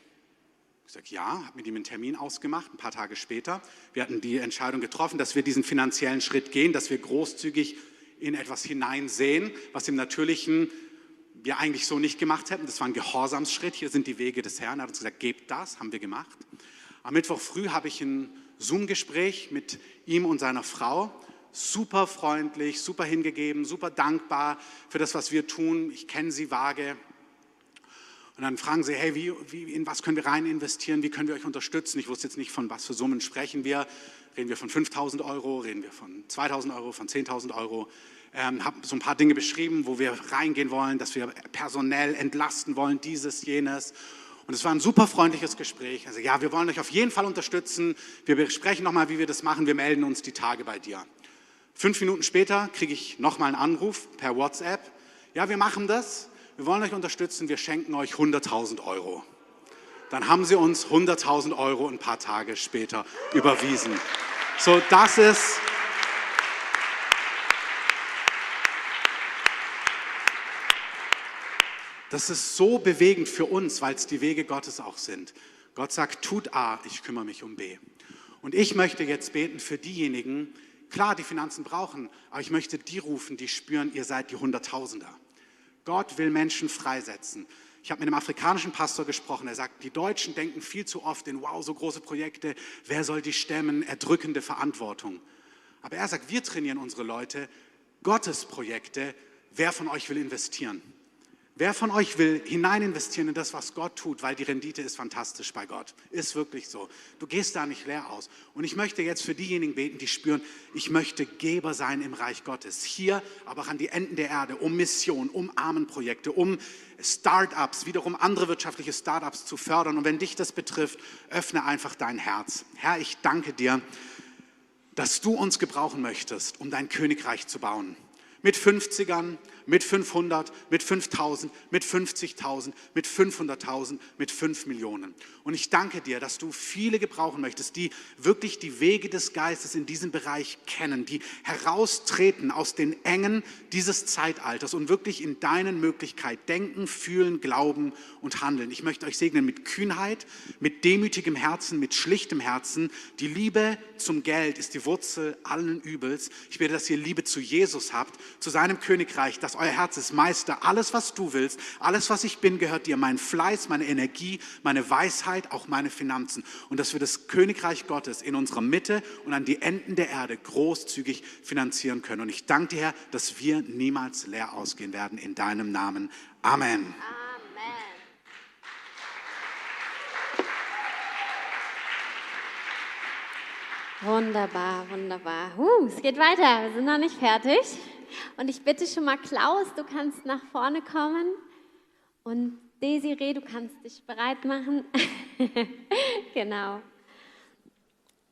Ich sage, ja, habe mit ihm einen Termin ausgemacht, ein paar Tage später. Wir hatten die Entscheidung getroffen, dass wir diesen finanziellen Schritt gehen, dass wir großzügig in etwas hineinsehen, was im Natürlichen wir eigentlich so nicht gemacht hätten. Das war ein Gehorsamsschritt. Hier sind die Wege des Herrn. Er hat uns gesagt, gebt das, haben wir gemacht. Am Mittwoch früh habe ich ein Zoom-Gespräch mit ihm und seiner Frau. Super freundlich, super hingegeben, super dankbar für das, was wir tun. Ich kenne sie vage. Und dann fragen sie, hey, wie, wie, in was können wir rein investieren? Wie können wir euch unterstützen? Ich wusste jetzt nicht, von was für Summen sprechen wir. Reden wir von 5.000 Euro? Reden wir von 2.000 Euro? Von 10.000 Euro? Ähm, habe so ein paar Dinge beschrieben, wo wir reingehen wollen, dass wir personell entlasten wollen, dieses, jenes. Und es war ein super freundliches Gespräch. Also ja, wir wollen euch auf jeden Fall unterstützen. Wir besprechen nochmal, wie wir das machen. Wir melden uns die Tage bei dir. Fünf Minuten später kriege ich nochmal einen Anruf per WhatsApp. Ja, wir machen das wir wollen euch unterstützen, wir schenken euch 100.000 Euro. Dann haben sie uns 100.000 Euro ein paar Tage später überwiesen. So, das ist, das ist so bewegend für uns, weil es die Wege Gottes auch sind. Gott sagt, tut A, ich kümmere mich um B. Und ich möchte jetzt beten für diejenigen, klar, die Finanzen brauchen, aber ich möchte die rufen, die spüren, ihr seid die Hunderttausender. Gott will Menschen freisetzen. Ich habe mit einem afrikanischen Pastor gesprochen, er sagt, die Deutschen denken viel zu oft in, wow, so große Projekte, wer soll die stemmen, erdrückende Verantwortung. Aber er sagt, wir trainieren unsere Leute, Gottes Projekte, wer von euch will investieren? Wer von euch will hinein investieren in das, was Gott tut, weil die Rendite ist fantastisch bei Gott. Ist wirklich so. Du gehst da nicht leer aus. Und ich möchte jetzt für diejenigen beten, die spüren, ich möchte Geber sein im Reich Gottes. Hier, aber auch an die Enden der Erde, um Mission, um Armenprojekte, um Start-ups, wiederum andere wirtschaftliche Start-ups zu fördern. Und wenn dich das betrifft, öffne einfach dein Herz. Herr, ich danke dir, dass du uns gebrauchen möchtest, um dein Königreich zu bauen. Mit 50ern, mit 500, mit 5000, mit 50.000, mit 500.000, mit 5 Millionen. Und ich danke dir, dass du viele gebrauchen möchtest, die wirklich die Wege des Geistes in diesem Bereich kennen, die heraustreten aus den Engen dieses Zeitalters und wirklich in deinen Möglichkeiten denken, fühlen, glauben und handeln. Ich möchte euch segnen mit Kühnheit, mit demütigem Herzen, mit schlichtem Herzen. Die Liebe zum Geld ist die Wurzel allen Übels. Ich bitte, dass ihr Liebe zu Jesus habt, zu seinem Königreich, dass euer Herz ist, Meister, alles, was du willst, alles, was ich bin, gehört dir. Mein Fleiß, meine Energie, meine Weisheit, auch meine Finanzen. Und dass wir das Königreich Gottes in unserer Mitte und an die Enden der Erde großzügig finanzieren können. Und ich danke dir, Herr, dass wir niemals leer ausgehen werden. In deinem Namen. Amen. Wunderbar, wunderbar. Uh, es geht weiter, wir sind noch nicht fertig. Und ich bitte schon mal Klaus, du kannst nach vorne kommen. Und Desiree, du kannst dich bereit machen. *laughs* genau.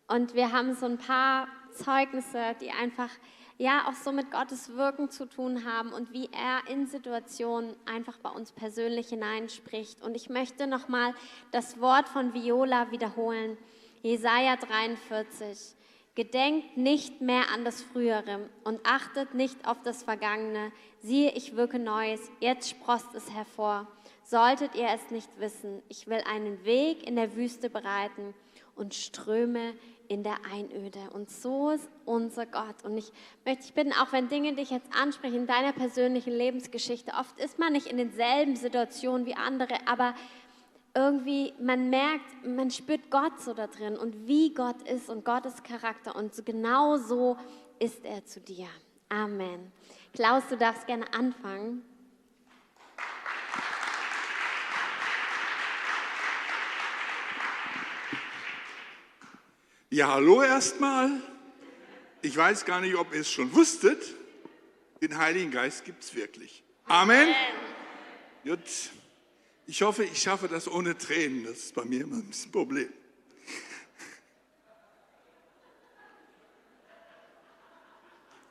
Und wir haben so ein paar Zeugnisse, die einfach ja auch so mit Gottes Wirken zu tun haben und wie er in Situationen einfach bei uns persönlich hineinspricht. Und ich möchte nochmal das Wort von Viola wiederholen. Jesaja 43. Gedenkt nicht mehr an das Frühere und achtet nicht auf das Vergangene. Siehe, ich wirke Neues, jetzt sprost es hervor. Solltet ihr es nicht wissen, ich will einen Weg in der Wüste bereiten und Ströme in der Einöde. Und so ist unser Gott. Und ich möchte dich bitten, auch wenn Dinge dich jetzt ansprechen in deiner persönlichen Lebensgeschichte, oft ist man nicht in denselben Situationen wie andere, aber irgendwie, man merkt, man spürt Gott so da drin und wie Gott ist und Gottes Charakter. Und genau so ist er zu dir. Amen. Klaus, du darfst gerne anfangen. Ja, hallo erstmal. Ich weiß gar nicht, ob ihr es schon wusstet. Den Heiligen Geist gibt es wirklich. Amen. Amen. Gut. Ich hoffe, ich schaffe das ohne Tränen. Das ist bei mir immer ein bisschen Problem.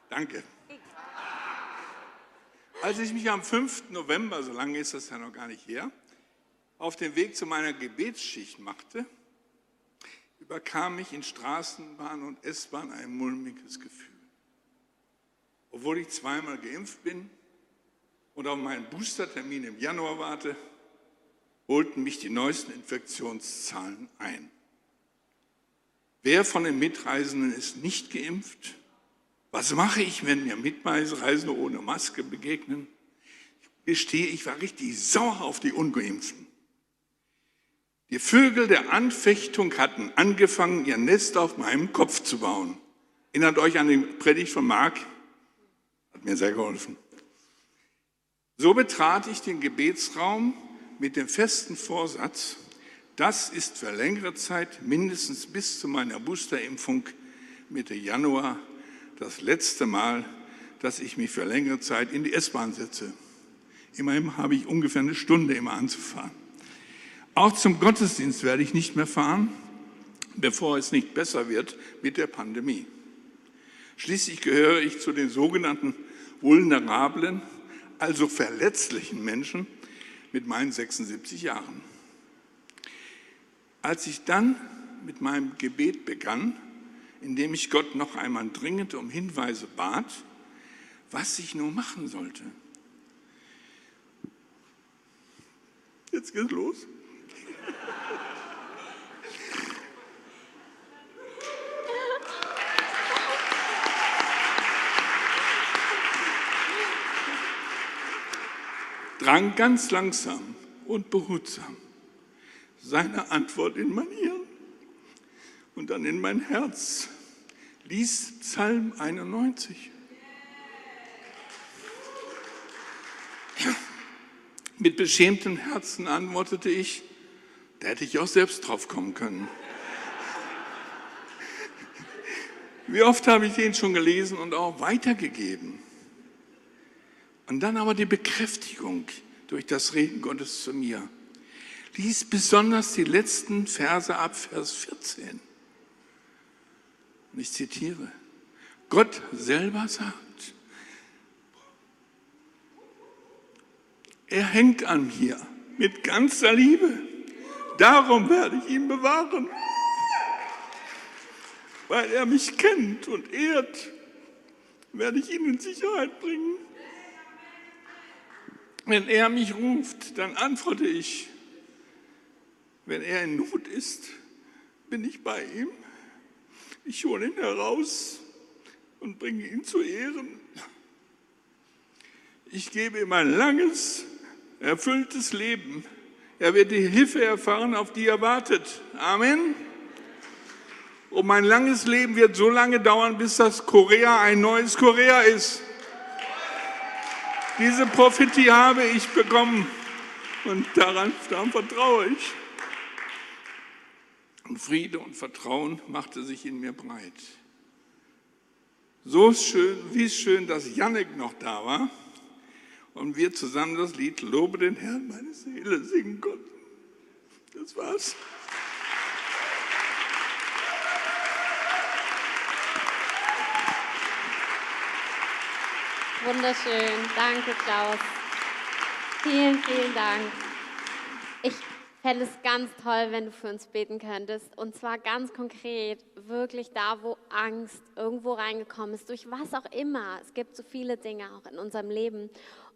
Danke. Als ich mich am 5. November, so lange ist das ja noch gar nicht her, auf den Weg zu meiner Gebetsschicht machte, überkam mich in Straßenbahn und S-Bahn ein mulmiges Gefühl. Obwohl ich zweimal geimpft bin und auf meinen Boostertermin im Januar warte, holten mich die neuesten Infektionszahlen ein. Wer von den Mitreisenden ist nicht geimpft? Was mache ich, wenn mir Mitreisende ohne Maske begegnen? Ich gestehe, ich war richtig sauer auf die Ungeimpften. Die Vögel der Anfechtung hatten angefangen, ihr Nest auf meinem Kopf zu bauen. Erinnert euch an die Predigt von Mark? Hat mir sehr geholfen. So betrat ich den Gebetsraum mit dem festen Vorsatz, das ist für längere Zeit, mindestens bis zu meiner Boosterimpfung Mitte Januar, das letzte Mal, dass ich mich für längere Zeit in die S-Bahn setze. Immerhin habe ich ungefähr eine Stunde immer anzufahren. Auch zum Gottesdienst werde ich nicht mehr fahren, bevor es nicht besser wird mit der Pandemie. Schließlich gehöre ich zu den sogenannten vulnerablen, also verletzlichen Menschen mit meinen 76 Jahren. Als ich dann mit meinem Gebet begann, indem ich Gott noch einmal dringend um Hinweise bat, was ich nun machen sollte. Jetzt geht's los. Drang ganz langsam und behutsam seine Antwort in mein Hirn und dann in mein Herz. Lies Psalm 91. Mit beschämtem Herzen antwortete ich, da hätte ich auch selbst drauf kommen können. Wie oft habe ich den schon gelesen und auch weitergegeben. Und dann aber die Bekräftigung durch das Reden Gottes zu mir. Lies besonders die letzten Verse ab, Vers 14. Und ich zitiere, Gott selber sagt, er hängt an mir mit ganzer Liebe. Darum werde ich ihn bewahren, weil er mich kennt und ehrt, werde ich ihn in Sicherheit bringen. Wenn er mich ruft, dann antworte ich. Wenn er in Not ist, bin ich bei ihm. Ich hole ihn heraus und bringe ihn zu Ehren. Ich gebe ihm ein langes, erfülltes Leben. Er wird die Hilfe erfahren, auf die er wartet. Amen. Und mein langes Leben wird so lange dauern, bis das Korea ein neues Korea ist. Diese Prophetie habe ich bekommen und daran, daran vertraue ich. Und Friede und Vertrauen machte sich in mir breit. So schön, wie schön, dass Jannik noch da war und wir zusammen das Lied Lobe den Herrn, meine Seele singen konnten. Das war's. Wunderschön. Danke, Klaus. Vielen, vielen Dank. Ich fände es ganz toll, wenn du für uns beten könntest. Und zwar ganz konkret, wirklich da, wo Angst irgendwo reingekommen ist, durch was auch immer. Es gibt so viele Dinge auch in unserem Leben.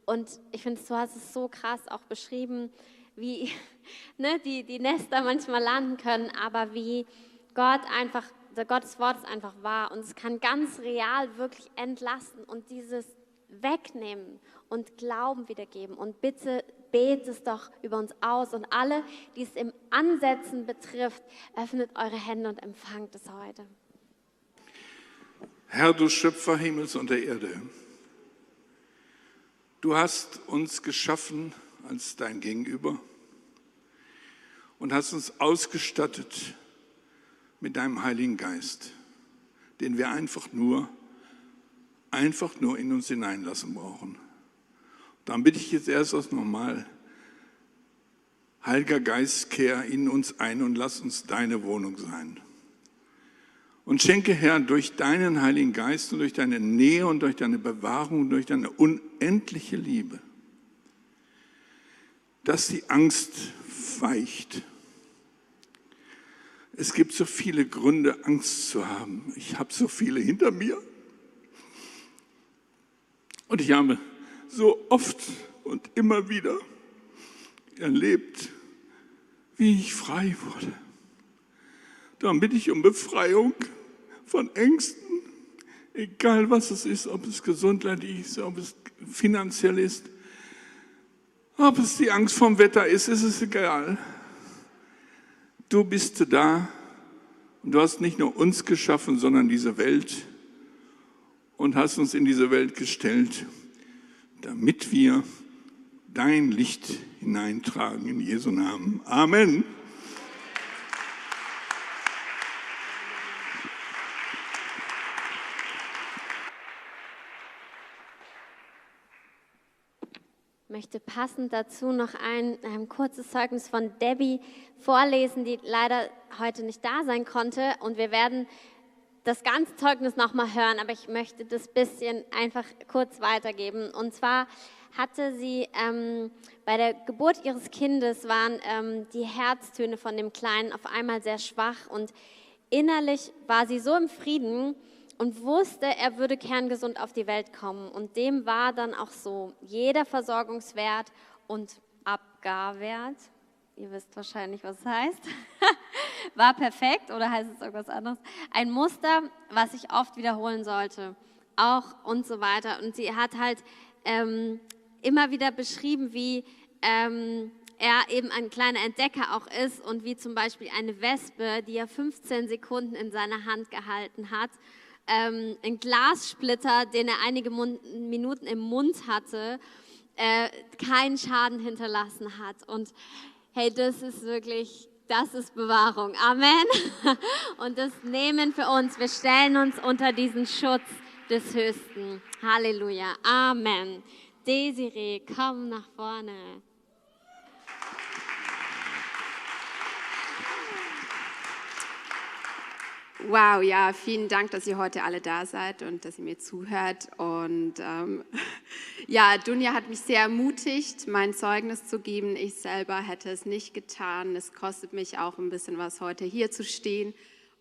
Und ich finde, du hast es so krass auch beschrieben, wie *laughs* ne, die, die Nester manchmal landen können, aber wie Gott einfach, Gottes Wort ist einfach wahr und es kann ganz real wirklich entlasten und dieses wegnehmen und Glauben wiedergeben. Und bitte bete es doch über uns aus. Und alle, die es im Ansetzen betrifft, öffnet eure Hände und empfangt es heute. Herr, du Schöpfer Himmels und der Erde, du hast uns geschaffen als dein Gegenüber und hast uns ausgestattet mit deinem Heiligen Geist, den wir einfach nur einfach nur in uns hineinlassen brauchen. Dann bitte ich jetzt erst das nochmal. Heiliger Geist, kehr in uns ein und lass uns deine Wohnung sein. Und schenke, Herr, durch deinen Heiligen Geist und durch deine Nähe und durch deine Bewahrung und durch deine unendliche Liebe, dass die Angst weicht. Es gibt so viele Gründe, Angst zu haben. Ich habe so viele hinter mir. Und ich habe so oft und immer wieder erlebt, wie ich frei wurde. Darum bitte ich um Befreiung von Ängsten, egal was es ist, ob es gesundheitlich ist, ob es finanziell ist, ob es die Angst vom Wetter ist, ist es egal. Du bist da und du hast nicht nur uns geschaffen, sondern diese Welt und hast uns in diese Welt gestellt, damit wir dein Licht hineintragen in Jesu Namen. Amen. möchte passend dazu noch ein, ein, kurzes Zeugnis von Debbie vorlesen, die leider heute nicht da sein konnte. Und wir werden das ganze Zeugnis nochmal hören, aber ich möchte das bisschen einfach kurz weitergeben. Und zwar hatte sie ähm, bei der Geburt ihres Kindes waren ähm, die Herztöne von dem Kleinen auf einmal sehr schwach und innerlich war sie so im Frieden, und wusste, er würde kerngesund auf die Welt kommen. Und dem war dann auch so. Jeder Versorgungswert und Abgarwert, ihr wisst wahrscheinlich, was es heißt, *laughs* war perfekt oder heißt es irgendwas anderes? Ein Muster, was ich oft wiederholen sollte. Auch und so weiter. Und sie hat halt ähm, immer wieder beschrieben, wie ähm, er eben ein kleiner Entdecker auch ist und wie zum Beispiel eine Wespe, die er 15 Sekunden in seiner Hand gehalten hat ähm, ein Glassplitter, den er einige Mun Minuten im Mund hatte, äh, keinen Schaden hinterlassen hat. Und hey, das ist wirklich, das ist Bewahrung. Amen. *laughs* Und das nehmen für uns. Wir stellen uns unter diesen Schutz des Höchsten. Halleluja. Amen. Desiree, komm nach vorne. Wow, ja, vielen Dank, dass ihr heute alle da seid und dass ihr mir zuhört. Und ähm, *laughs* ja, Dunja hat mich sehr ermutigt, mein Zeugnis zu geben. Ich selber hätte es nicht getan. Es kostet mich auch ein bisschen was, heute hier zu stehen.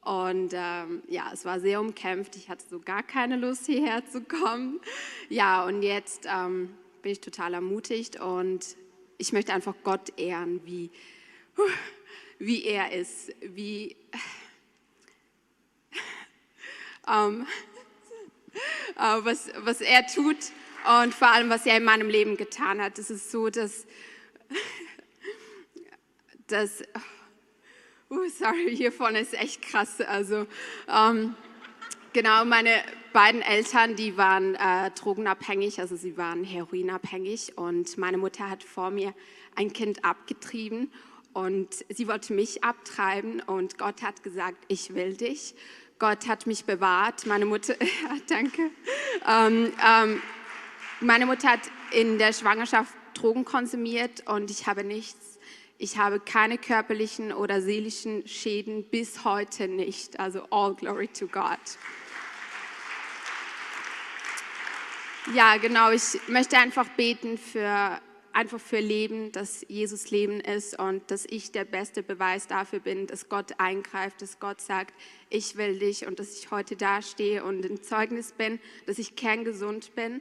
Und ähm, ja, es war sehr umkämpft. Ich hatte so gar keine Lust, hierher zu kommen. Ja, und jetzt ähm, bin ich total ermutigt und ich möchte einfach Gott ehren, wie, *laughs* wie er ist, wie ähm, *laughs* äh, was, was er tut und vor allem, was er in meinem Leben getan hat. Es ist so, dass, *laughs* dass oh, sorry, hier vorne ist echt krass. Also, ähm, genau, meine beiden Eltern, die waren äh, drogenabhängig, also sie waren heroinabhängig und meine Mutter hat vor mir ein Kind abgetrieben und sie wollte mich abtreiben und Gott hat gesagt, ich will dich. Gott hat mich bewahrt. Meine Mutter, *laughs* ja, danke. Ähm, ähm, meine Mutter hat in der Schwangerschaft Drogen konsumiert und ich habe nichts. Ich habe keine körperlichen oder seelischen Schäden bis heute nicht. Also all glory to God. Ja, genau. Ich möchte einfach beten für einfach für Leben, dass Jesus Leben ist und dass ich der beste Beweis dafür bin, dass Gott eingreift, dass Gott sagt, ich will dich und dass ich heute dastehe und ein Zeugnis bin, dass ich kerngesund bin.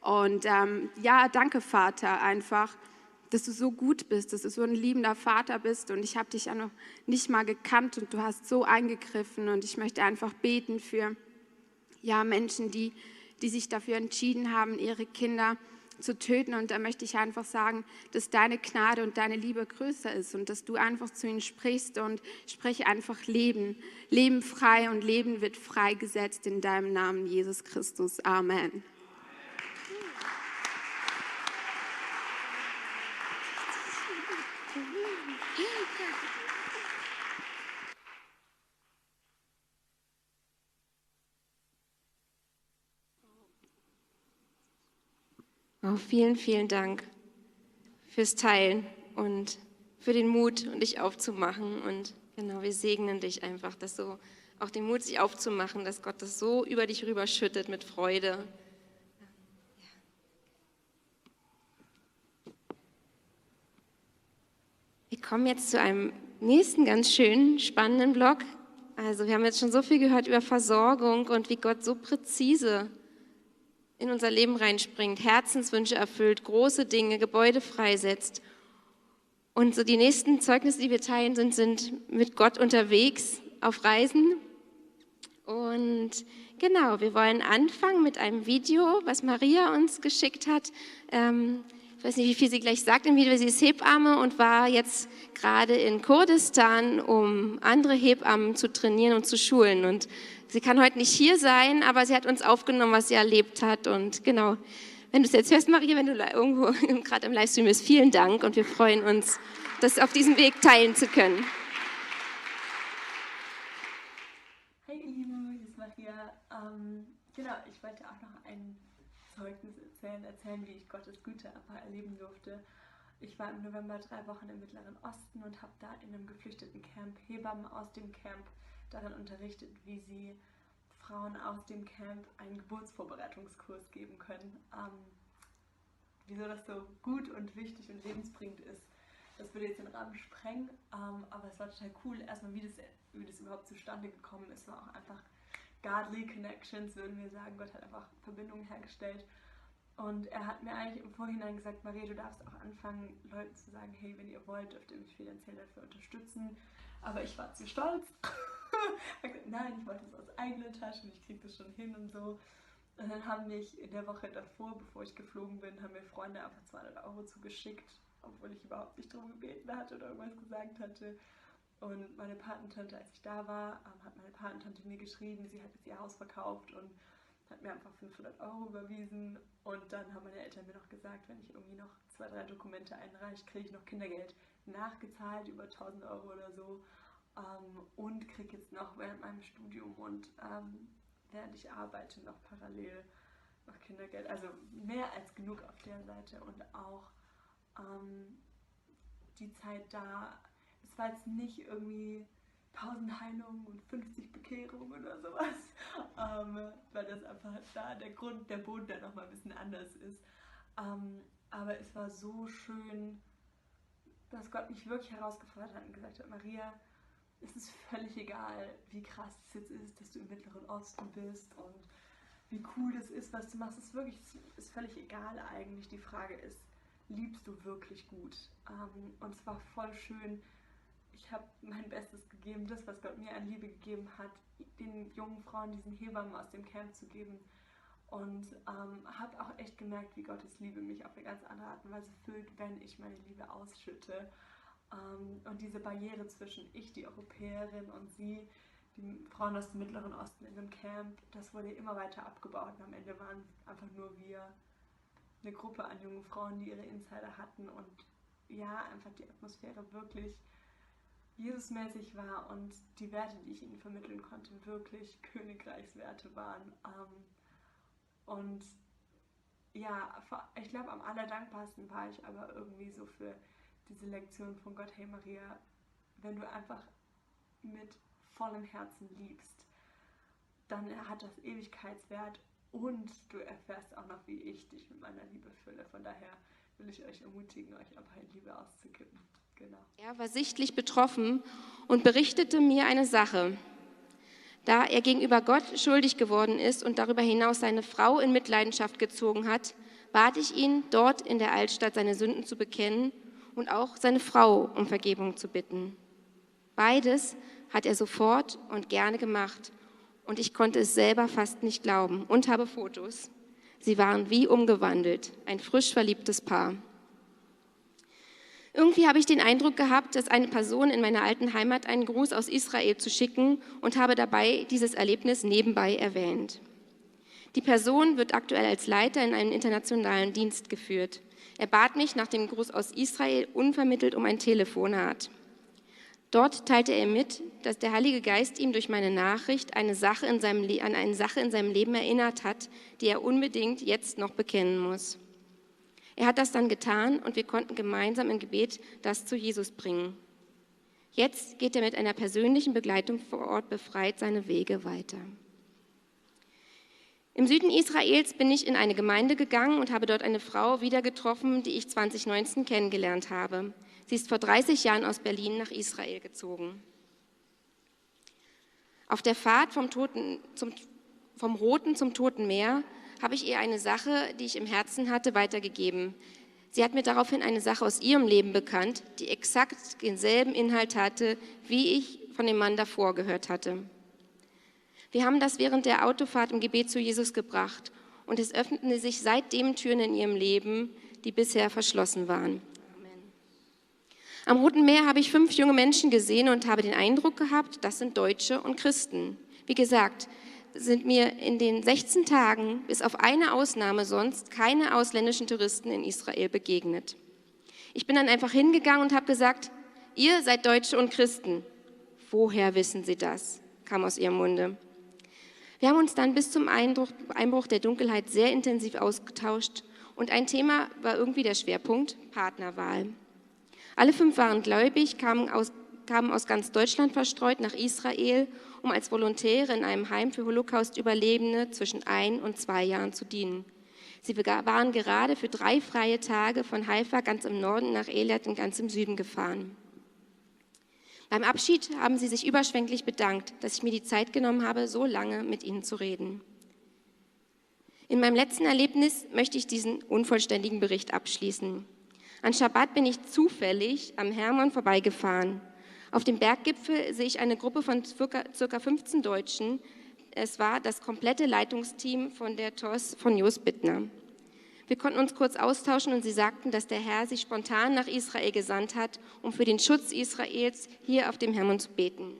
Und ähm, ja, danke Vater einfach, dass du so gut bist, dass du so ein liebender Vater bist und ich habe dich ja noch nicht mal gekannt und du hast so eingegriffen und ich möchte einfach beten für ja, Menschen, die, die sich dafür entschieden haben, ihre Kinder zu zu töten. Und da möchte ich einfach sagen, dass deine Gnade und deine Liebe größer ist und dass du einfach zu ihnen sprichst und spreche einfach Leben. Leben frei und Leben wird freigesetzt in deinem Namen, Jesus Christus. Amen. Oh, vielen, vielen Dank fürs Teilen und für den Mut und dich aufzumachen. Und genau, wir segnen dich einfach, dass so auch den Mut, sich aufzumachen, dass Gott das so über dich rüberschüttet mit Freude. Wir kommen jetzt zu einem nächsten ganz schönen, spannenden Blog. Also wir haben jetzt schon so viel gehört über Versorgung und wie Gott so präzise in unser Leben reinspringt, Herzenswünsche erfüllt, große Dinge, Gebäude freisetzt. Und so die nächsten Zeugnisse, die wir teilen, sind, sind mit Gott unterwegs auf Reisen. Und genau, wir wollen anfangen mit einem Video, was Maria uns geschickt hat. Ähm, ich weiß nicht, wie viel sie gleich sagt im Video, sie ist Hebamme und war jetzt gerade in Kurdistan, um andere Hebammen zu trainieren und zu schulen. Und sie kann heute nicht hier sein, aber sie hat uns aufgenommen, was sie erlebt hat. Und genau, wenn du es jetzt hörst, Maria, wenn du irgendwo *laughs* gerade im Livestream bist, vielen Dank und wir freuen uns, das auf diesem Weg teilen zu können. Hey ihr Lieben, hier ist Maria. Ähm, genau, ich wollte auch noch ein Zeugnis erzählen, erzählen, wie ich Gottes Güte einfach erleben durfte. Ich war im November drei Wochen im Mittleren Osten und habe da in einem geflüchteten Camp Hebammen aus dem Camp darin unterrichtet, wie sie Frauen aus dem Camp einen Geburtsvorbereitungskurs geben können. Ähm, wieso das so gut und wichtig und lebensbringend ist, das würde jetzt den Rahmen sprengen, ähm, aber es war total cool, erstmal wie das, wie das überhaupt zustande gekommen ist, war auch einfach godly connections, würden wir sagen, Gott hat einfach Verbindungen hergestellt und er hat mir eigentlich im Vorhinein gesagt, Maria, du darfst auch anfangen, Leuten zu sagen, hey, wenn ihr wollt, dürft ihr mich finanziell dafür unterstützen. Aber ich war zu stolz. *laughs* Nein, ich wollte es aus eigener Tasche und ich kriege das schon hin und so. Und dann haben mich in der Woche davor, bevor ich geflogen bin, haben mir Freunde einfach 200 Euro zugeschickt, obwohl ich überhaupt nicht darum gebeten hatte oder irgendwas gesagt hatte. Und meine Patentante, als ich da war, ähm, hat meine Patentante mir geschrieben, sie hat jetzt ihr Haus verkauft und hat mir einfach 500 Euro überwiesen und dann haben meine Eltern mir noch gesagt, wenn ich irgendwie noch zwei, drei Dokumente einreiche, kriege ich noch Kindergeld nachgezahlt über 1000 Euro oder so ähm, und kriege jetzt noch während meinem Studium und ähm, während ich arbeite noch parallel noch Kindergeld. Also mehr als genug auf der Seite und auch ähm, die Zeit da, es war jetzt nicht irgendwie 1000 Heilungen und 50 Bekehrungen oder sowas, *laughs* ähm, weil das einfach da der Grund, der Boden da nochmal ein bisschen anders ist. Ähm, aber es war so schön, dass Gott mich wirklich herausgefordert hat und gesagt hat, Maria, es ist völlig egal, wie krass es jetzt ist, dass du im Mittleren Osten bist und wie cool das ist, was du machst. Es ist wirklich, es ist völlig egal eigentlich. Die Frage ist, liebst du wirklich gut? Ähm, und es war voll schön, ich habe mein Bestes gegeben, das, was Gott mir an Liebe gegeben hat, den jungen Frauen, diesen Hebammen aus dem Camp zu geben. Und ähm, habe auch echt gemerkt, wie Gottes Liebe mich auf eine ganz andere Art und Weise füllt, wenn ich meine Liebe ausschütte. Ähm, und diese Barriere zwischen ich, die Europäerin, und sie, die Frauen aus dem Mittleren Osten in einem Camp, das wurde immer weiter abgebaut. Und am Ende waren einfach nur wir, eine Gruppe an jungen Frauen, die ihre Insider hatten und ja, einfach die Atmosphäre wirklich Jesusmäßig war und die Werte, die ich ihnen vermitteln konnte, wirklich *laughs* Königreichswerte waren. Ähm, und ja, ich glaube, am allerdankbarsten war ich aber irgendwie so für diese Lektion von Gott, hey Maria, wenn du einfach mit vollem Herzen liebst, dann hat das Ewigkeitswert und du erfährst auch noch, wie ich dich mit meiner Liebe fülle. Von daher will ich euch ermutigen, euch in Liebe auszukippen. Genau. Er war sichtlich betroffen und berichtete mir eine Sache. Da er gegenüber Gott schuldig geworden ist und darüber hinaus seine Frau in Mitleidenschaft gezogen hat, bat ich ihn, dort in der Altstadt seine Sünden zu bekennen und auch seine Frau um Vergebung zu bitten. Beides hat er sofort und gerne gemacht und ich konnte es selber fast nicht glauben und habe Fotos. Sie waren wie umgewandelt, ein frisch verliebtes Paar. Irgendwie habe ich den Eindruck gehabt, dass eine Person in meiner alten Heimat einen Gruß aus Israel zu schicken und habe dabei dieses Erlebnis nebenbei erwähnt. Die Person wird aktuell als Leiter in einen internationalen Dienst geführt. Er bat mich nach dem Gruß aus Israel unvermittelt um ein Telefonat. Dort teilte er mit, dass der Heilige Geist ihm durch meine Nachricht eine Sache in seinem, an eine Sache in seinem Leben erinnert hat, die er unbedingt jetzt noch bekennen muss. Er hat das dann getan und wir konnten gemeinsam im Gebet das zu Jesus bringen. Jetzt geht er mit einer persönlichen Begleitung vor Ort befreit seine Wege weiter. Im Süden Israels bin ich in eine Gemeinde gegangen und habe dort eine Frau wieder getroffen, die ich 2019 kennengelernt habe. Sie ist vor 30 Jahren aus Berlin nach Israel gezogen. Auf der Fahrt vom, Toten, zum, vom Roten zum Toten Meer habe ich ihr eine Sache, die ich im Herzen hatte, weitergegeben. Sie hat mir daraufhin eine Sache aus ihrem Leben bekannt, die exakt denselben Inhalt hatte, wie ich von dem Mann davor gehört hatte. Wir haben das während der Autofahrt im Gebet zu Jesus gebracht und es öffneten sich seitdem Türen in ihrem Leben, die bisher verschlossen waren. Am Roten Meer habe ich fünf junge Menschen gesehen und habe den Eindruck gehabt, das sind Deutsche und Christen. Wie gesagt, sind mir in den 16 Tagen, bis auf eine Ausnahme sonst, keine ausländischen Touristen in Israel begegnet. Ich bin dann einfach hingegangen und habe gesagt, ihr seid Deutsche und Christen. Woher wissen Sie das? kam aus ihrem Munde. Wir haben uns dann bis zum Einbruch der Dunkelheit sehr intensiv ausgetauscht und ein Thema war irgendwie der Schwerpunkt Partnerwahl. Alle fünf waren gläubig, kamen aus, kamen aus ganz Deutschland verstreut nach Israel, um als Volontäre in einem Heim für Holocaust-Überlebende zwischen ein und zwei Jahren zu dienen. Sie waren gerade für drei freie Tage von Haifa ganz im Norden nach Elat in ganz im Süden gefahren. Beim Abschied haben sie sich überschwänglich bedankt, dass ich mir die Zeit genommen habe, so lange mit ihnen zu reden. In meinem letzten Erlebnis möchte ich diesen unvollständigen Bericht abschließen. An Schabbat bin ich zufällig am Hermann vorbeigefahren. Auf dem Berggipfel sehe ich eine Gruppe von ca. 15 Deutschen. Es war das komplette Leitungsteam von der TOS von Jos Bittner. Wir konnten uns kurz austauschen und sie sagten, dass der Herr sie spontan nach Israel gesandt hat, um für den Schutz Israels hier auf dem Hermon zu beten.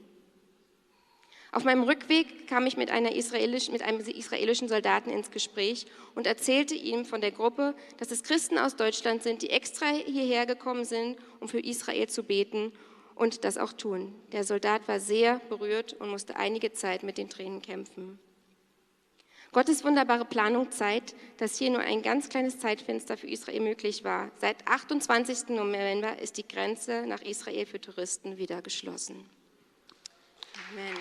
Auf meinem Rückweg kam ich mit, israelisch, mit, einem israelischen Soldaten ins Gespräch und erzählte ihm von der Gruppe, dass es Christen aus Deutschland sind, die extra hierher gekommen sind, um für Israel zu beten und das auch tun. Der Soldat war sehr berührt und musste einige Zeit mit den Tränen kämpfen. Gottes wunderbare Planung zeigt, dass hier nur ein ganz kleines Zeitfenster für Israel möglich war. Seit 28. November ist die Grenze nach Israel für Touristen wieder geschlossen. Amen.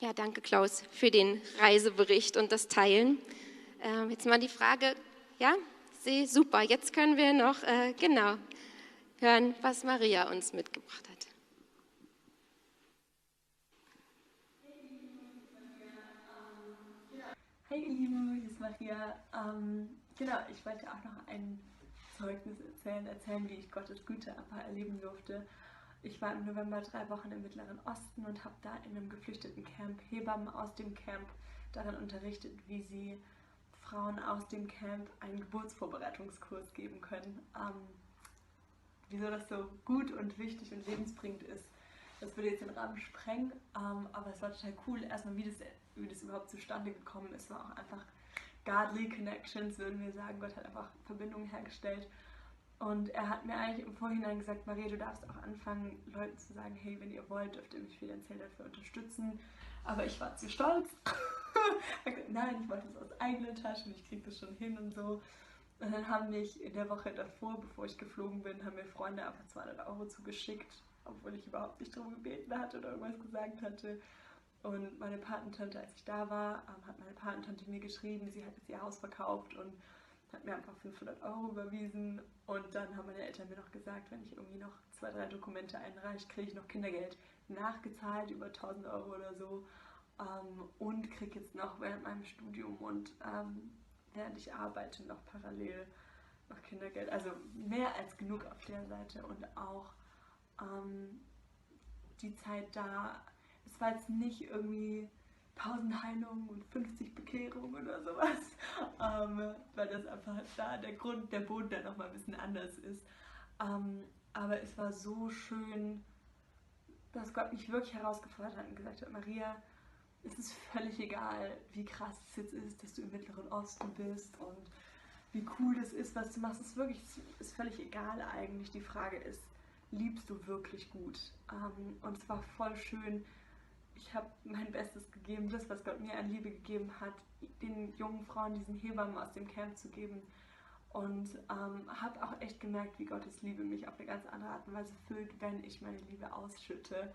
Ja, danke Klaus für den Reisebericht und das Teilen. Äh, jetzt mal die Frage, ja, super, jetzt können wir noch, äh, genau, hören, was Maria uns mitgebracht hat. Hey ihr Lieben, hier ist Maria. Ähm, genau, ich wollte auch noch ein Zeugnis erzählen, erzählen, wie ich Gottes Güte aber erleben durfte. Ich war im November drei Wochen im Mittleren Osten und habe da in einem geflüchteten Camp Hebammen aus dem Camp darin unterrichtet, wie sie Frauen aus dem Camp einen Geburtsvorbereitungskurs geben können. Ähm, wieso das so gut und wichtig und lebensbringend ist. Das würde jetzt den Rahmen sprengen, ähm, aber es war total cool, erstmal wie das, wie das überhaupt zustande gekommen ist. War auch einfach godly connections, würden wir sagen. Gott hat einfach Verbindungen hergestellt. Und er hat mir eigentlich im Vorhinein gesagt, Maria, du darfst auch anfangen, Leuten zu sagen, hey, wenn ihr wollt, dürft ihr mich finanziell dafür unterstützen. Aber ich war zu stolz. *laughs* Nein, ich wollte es aus eigener Tasche und ich kriege das schon hin und so. Und dann haben mich in der Woche davor, bevor ich geflogen bin, haben mir Freunde einfach 200 Euro zugeschickt, obwohl ich überhaupt nicht darum gebeten hatte oder irgendwas gesagt hatte. Und meine Patentante, als ich da war, ähm, hat meine Patentante mir geschrieben, sie hat jetzt ihr Haus verkauft und hat mir einfach 500 Euro überwiesen. Und dann haben meine Eltern mir noch gesagt, wenn ich irgendwie noch zwei, drei Dokumente einreiche, kriege ich noch Kindergeld nachgezahlt, über 1000 Euro oder so. Ähm, und kriege jetzt noch während meinem Studium und ähm, während ich arbeite, noch parallel noch Kindergeld. Also mehr als genug auf der Seite und auch ähm, die Zeit da. Es war jetzt nicht irgendwie 1000 Heilungen und 50 Bekehrungen oder sowas, *laughs* ähm, weil das einfach da der Grund, der Boden dann nochmal ein bisschen anders ist. Ähm, aber es war so schön, dass Gott mich wirklich herausgefordert hat und gesagt hat, Maria, es ist völlig egal, wie krass es jetzt ist, dass du im Mittleren Osten bist und wie cool das ist, was du machst. Es ist wirklich ist völlig egal eigentlich. Die Frage ist, liebst du wirklich gut? Ähm, und es war voll schön. Ich habe mein Bestes gegeben, das, was Gott mir an Liebe gegeben hat, den jungen Frauen diesen Hebammen aus dem Camp zu geben. Und ähm, habe auch echt gemerkt, wie Gottes Liebe mich auf eine ganz andere Art und Weise füllt, wenn ich meine Liebe ausschütte.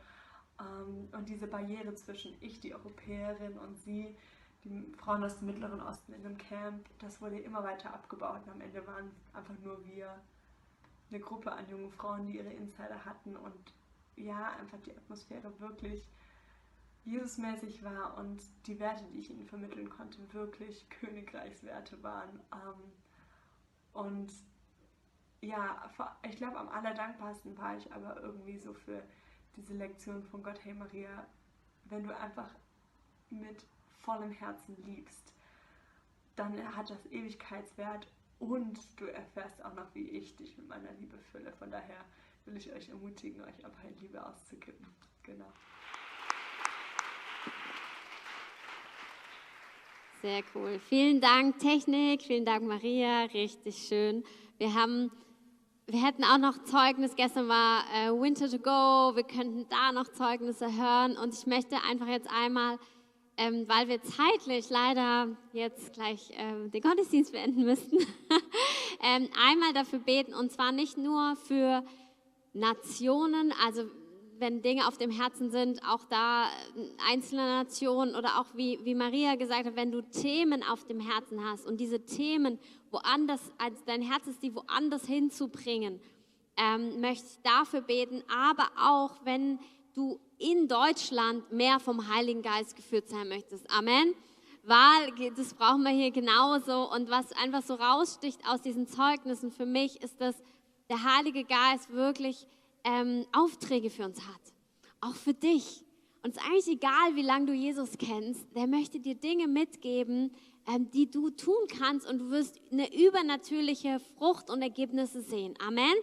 Ähm, und diese Barriere zwischen ich, die Europäerin, und sie, die Frauen aus dem Mittleren Osten in dem Camp, das wurde immer weiter abgebaut. Und am Ende waren einfach nur wir, eine Gruppe an jungen Frauen, die ihre Insider hatten und ja, einfach die Atmosphäre wirklich Jesusmäßig war und die Werte, die ich ihnen vermitteln konnte, wirklich *laughs* Königreichswerte waren. Ähm, und ja, ich glaube, am allerdankbarsten war ich aber irgendwie so für diese Lektion von Gott, hey Maria, wenn du einfach mit vollem Herzen liebst, dann hat das Ewigkeitswert und du erfährst auch noch, wie ich dich mit meiner Liebe fülle. Von daher will ich euch ermutigen, euch einfach in Liebe auszukippen. Genau. Sehr cool. Vielen Dank, Technik. Vielen Dank, Maria. Richtig schön. Wir haben, wir hätten auch noch Zeugnis. Gestern war äh, Winter to Go. Wir könnten da noch Zeugnisse hören. Und ich möchte einfach jetzt einmal, ähm, weil wir zeitlich leider jetzt gleich äh, den Gottesdienst beenden müssten, *laughs* ähm, einmal dafür beten. Und zwar nicht nur für Nationen, also wenn Dinge auf dem Herzen sind, auch da einzelne Nationen oder auch wie, wie Maria gesagt hat, wenn du Themen auf dem Herzen hast und diese Themen woanders, als dein Herz ist, die woanders hinzubringen, ähm, möchte ich dafür beten, aber auch wenn du in Deutschland mehr vom Heiligen Geist geführt sein möchtest. Amen. Weil das brauchen wir hier genauso. Und was einfach so raussticht aus diesen Zeugnissen für mich, ist, dass der Heilige Geist wirklich ähm, Aufträge für uns hat. Auch für dich. Und es ist eigentlich egal, wie lange du Jesus kennst, der möchte dir Dinge mitgeben, ähm, die du tun kannst und du wirst eine übernatürliche Frucht und Ergebnisse sehen. Amen.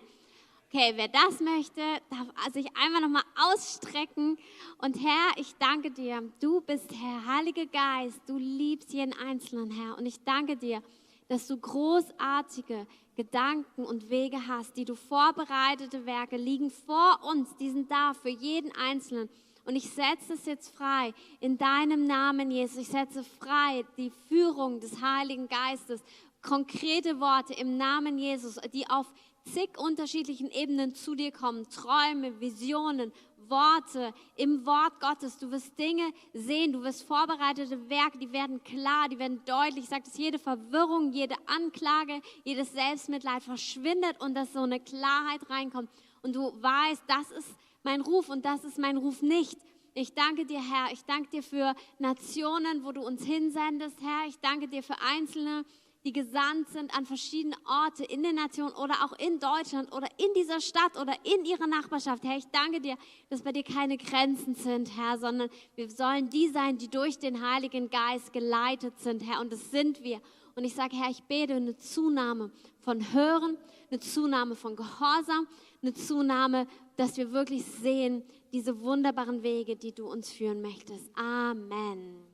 Okay, wer das möchte, darf sich einmal nochmal ausstrecken. Und Herr, ich danke dir. Du bist Herr, Heiliger Geist. Du liebst jeden Einzelnen, Herr. Und ich danke dir, dass du großartige Gedanken und Wege hast, die du vorbereitete Werke liegen vor uns, die sind da für jeden Einzelnen. Und ich setze es jetzt frei in deinem Namen, Jesus. Ich setze frei die Führung des Heiligen Geistes, konkrete Worte im Namen Jesus, die auf zig unterschiedlichen Ebenen zu dir kommen. Träume, Visionen, Worte im Wort Gottes. Du wirst Dinge sehen, du wirst vorbereitete Werke, die werden klar, die werden deutlich. Ich sage, dass jede Verwirrung, jede Anklage, jedes Selbstmitleid verschwindet und dass so eine Klarheit reinkommt. Und du weißt, das ist mein Ruf und das ist mein Ruf nicht. Ich danke dir, Herr. Ich danke dir für Nationen, wo du uns hinsendest, Herr. Ich danke dir für Einzelne, die gesandt sind an verschiedene Orte in der Nation oder auch in Deutschland oder in dieser Stadt oder in ihrer Nachbarschaft. Herr, ich danke dir, dass bei dir keine Grenzen sind, Herr, sondern wir sollen die sein, die durch den Heiligen Geist geleitet sind, Herr. Und das sind wir. Und ich sage, Herr, ich bete eine Zunahme von Hören, eine Zunahme von Gehorsam, eine Zunahme, dass wir wirklich sehen, diese wunderbaren Wege, die du uns führen möchtest. Amen.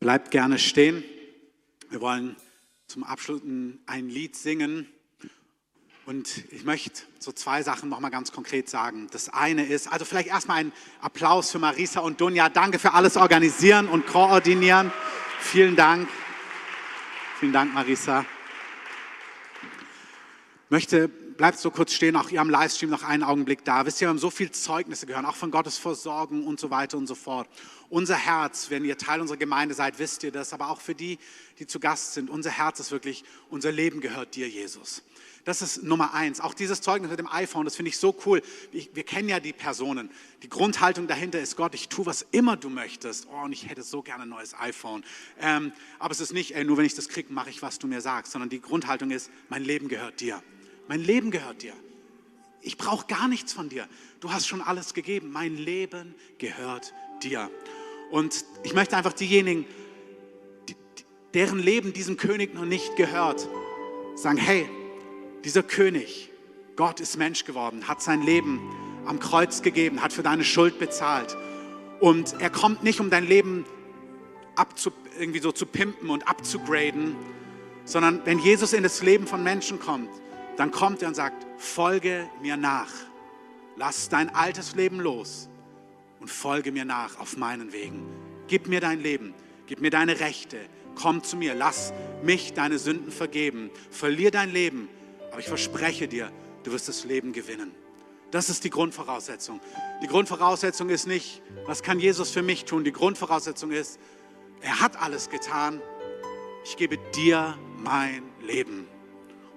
Bleibt gerne stehen. Wir wollen zum Abschluss ein Lied singen. Und ich möchte so zwei Sachen nochmal ganz konkret sagen. Das eine ist, also vielleicht erstmal ein Applaus für Marisa und Dunja. Danke für alles organisieren und koordinieren. Vielen Dank. Vielen Dank, Marisa. Möchte bleibt so kurz stehen, auch ihr am Livestream noch einen Augenblick da. Wisst ihr, wir haben so viele Zeugnisse gehört, auch von Gottes Versorgung und so weiter und so fort. Unser Herz, wenn ihr Teil unserer Gemeinde seid, wisst ihr das, aber auch für die, die zu Gast sind, unser Herz ist wirklich, unser Leben gehört dir, Jesus. Das ist Nummer eins. Auch dieses Zeugnis mit dem iPhone, das finde ich so cool. Ich, wir kennen ja die Personen. Die Grundhaltung dahinter ist, Gott, ich tue, was immer du möchtest. Oh, und ich hätte so gerne ein neues iPhone. Ähm, aber es ist nicht, ey, nur wenn ich das kriege, mache ich, was du mir sagst, sondern die Grundhaltung ist, mein Leben gehört dir. Mein Leben gehört dir. Ich brauche gar nichts von dir. Du hast schon alles gegeben. Mein Leben gehört dir. Und ich möchte einfach diejenigen, die, deren Leben diesem König noch nicht gehört, sagen, hey, dieser König, Gott ist Mensch geworden, hat sein Leben am Kreuz gegeben, hat für deine Schuld bezahlt. Und er kommt nicht, um dein Leben abzu, irgendwie so zu pimpen und abzugraden, sondern wenn Jesus in das Leben von Menschen kommt, dann kommt er und sagt, folge mir nach. Lass dein altes Leben los und folge mir nach auf meinen Wegen. Gib mir dein Leben, gib mir deine Rechte, komm zu mir, lass mich deine Sünden vergeben. Verlier dein Leben, aber ich verspreche dir, du wirst das Leben gewinnen. Das ist die Grundvoraussetzung. Die Grundvoraussetzung ist nicht, was kann Jesus für mich tun? Die Grundvoraussetzung ist, er hat alles getan. Ich gebe dir mein Leben.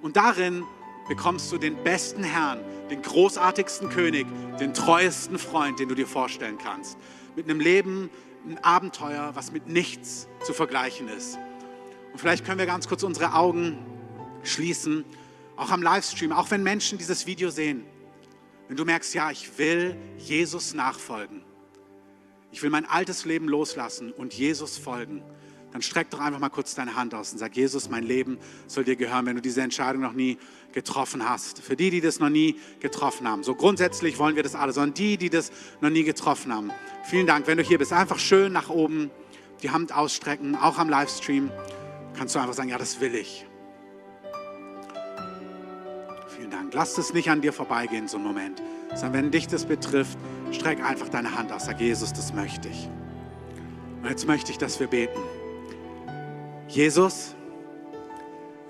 Und darin bekommst du den besten Herrn, den großartigsten König, den treuesten Freund, den du dir vorstellen kannst. Mit einem Leben, ein Abenteuer, was mit nichts zu vergleichen ist. Und vielleicht können wir ganz kurz unsere Augen schließen, auch am Livestream, auch wenn Menschen dieses Video sehen, wenn du merkst, ja, ich will Jesus nachfolgen, ich will mein altes Leben loslassen und Jesus folgen, dann streck doch einfach mal kurz deine Hand aus und sag, Jesus, mein Leben soll dir gehören, wenn du diese Entscheidung noch nie getroffen hast. Für die, die das noch nie getroffen haben. So grundsätzlich wollen wir das alle, sondern die, die das noch nie getroffen haben. Vielen Dank, wenn du hier bist. Einfach schön nach oben die Hand ausstrecken, auch am Livestream. Kannst du einfach sagen, ja, das will ich. Vielen Dank. Lass es nicht an dir vorbeigehen, so ein Moment. Sondern wenn dich das betrifft, streck einfach deine Hand aus. Sag, Jesus, das möchte ich. Und jetzt möchte ich, dass wir beten. Jesus,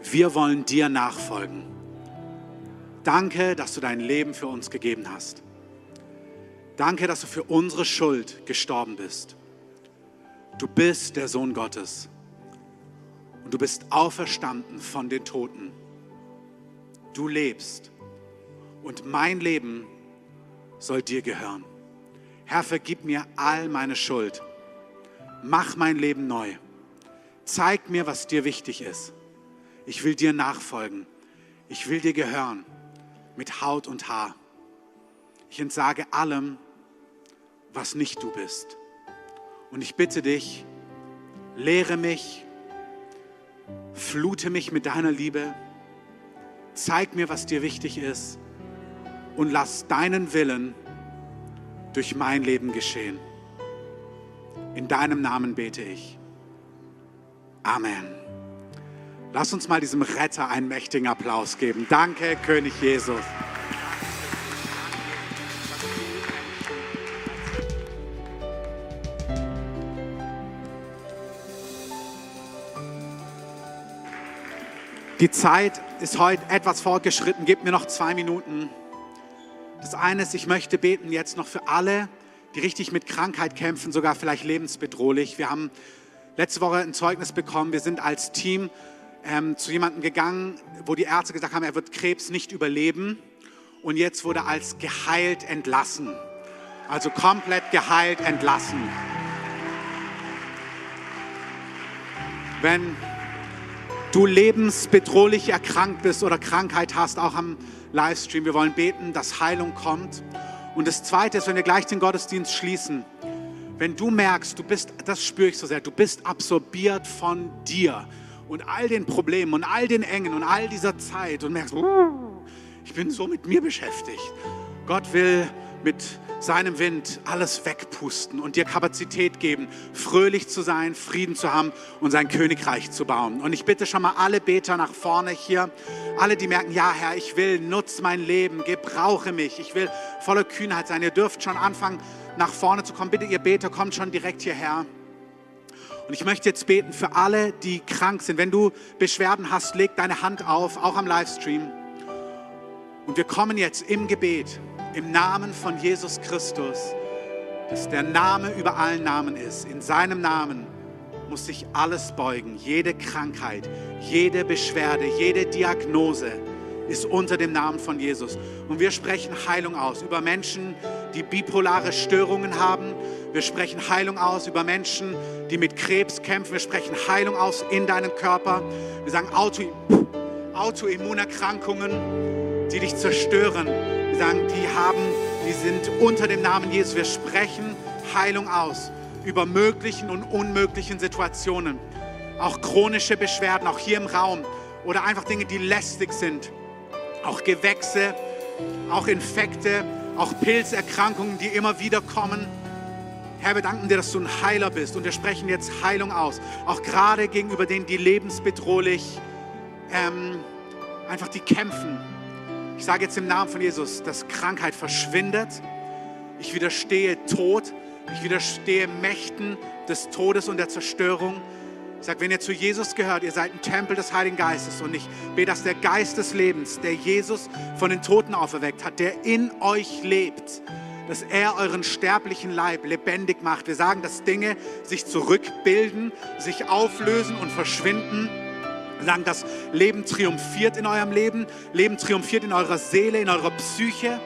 wir wollen dir nachfolgen. Danke, dass du dein Leben für uns gegeben hast. Danke, dass du für unsere Schuld gestorben bist. Du bist der Sohn Gottes und du bist auferstanden von den Toten. Du lebst und mein Leben soll dir gehören. Herr, vergib mir all meine Schuld. Mach mein Leben neu. Zeig mir, was dir wichtig ist. Ich will dir nachfolgen. Ich will dir gehören mit Haut und Haar. Ich entsage allem, was nicht du bist. Und ich bitte dich, lehre mich, flute mich mit deiner Liebe, zeig mir, was dir wichtig ist und lass deinen Willen durch mein Leben geschehen. In deinem Namen bete ich. Amen. Lass uns mal diesem Retter einen mächtigen Applaus geben. Danke, König Jesus. Die Zeit ist heute etwas fortgeschritten. Gib mir noch zwei Minuten. Das eine ist, ich möchte beten jetzt noch für alle, die richtig mit Krankheit kämpfen, sogar vielleicht lebensbedrohlich. Wir haben letzte Woche ein Zeugnis bekommen. Wir sind als Team ähm, zu jemandem gegangen, wo die Ärzte gesagt haben, er wird Krebs nicht überleben. Und jetzt wurde er als geheilt entlassen. Also komplett geheilt entlassen. Wenn du lebensbedrohlich erkrankt bist oder Krankheit hast, auch am Livestream, wir wollen beten, dass Heilung kommt. Und das Zweite ist, wenn wir gleich den Gottesdienst schließen, wenn du merkst, du bist, das spüre ich so sehr, du bist absorbiert von dir und all den Problemen und all den Engen und all dieser Zeit und merkst, uh, ich bin so mit mir beschäftigt. Gott will mit seinem Wind alles wegpusten und dir Kapazität geben, fröhlich zu sein, Frieden zu haben und sein Königreich zu bauen. Und ich bitte schon mal alle Beter nach vorne hier, alle, die merken, ja Herr, ich will, nutz mein Leben, gebrauche mich, ich will voller Kühnheit sein. Ihr dürft schon anfangen, nach vorne zu kommen. Bitte, ihr Beter, kommt schon direkt hierher. Und ich möchte jetzt beten für alle, die krank sind. Wenn du Beschwerden hast, leg deine Hand auf, auch am Livestream. Und wir kommen jetzt im Gebet im Namen von Jesus Christus, dass der Name über allen Namen ist. In seinem Namen muss sich alles beugen, jede Krankheit, jede Beschwerde, jede Diagnose ist unter dem Namen von Jesus. Und wir sprechen Heilung aus über Menschen, die bipolare Störungen haben. Wir sprechen Heilung aus über Menschen, die mit Krebs kämpfen. Wir sprechen Heilung aus in deinem Körper. Wir sagen Auto, Autoimmunerkrankungen, die dich zerstören sagen, die haben, die sind unter dem Namen Jesus. Wir sprechen Heilung aus über möglichen und unmöglichen Situationen. Auch chronische Beschwerden, auch hier im Raum oder einfach Dinge, die lästig sind. Auch Gewächse, auch Infekte, auch Pilzerkrankungen, die immer wieder kommen. Herr, wir danken dir, dass du ein Heiler bist und wir sprechen jetzt Heilung aus. Auch gerade gegenüber denen, die lebensbedrohlich ähm, einfach die kämpfen ich sage jetzt im Namen von Jesus, dass Krankheit verschwindet. Ich widerstehe Tod. Ich widerstehe Mächten des Todes und der Zerstörung. Ich sage, wenn ihr zu Jesus gehört, ihr seid ein Tempel des Heiligen Geistes und ich bete, dass der Geist des Lebens, der Jesus von den Toten auferweckt hat, der in euch lebt, dass er euren sterblichen Leib lebendig macht. Wir sagen, dass Dinge sich zurückbilden, sich auflösen und verschwinden sagen, das Leben triumphiert in eurem Leben, Leben triumphiert in eurer Seele, in eurer Psyche.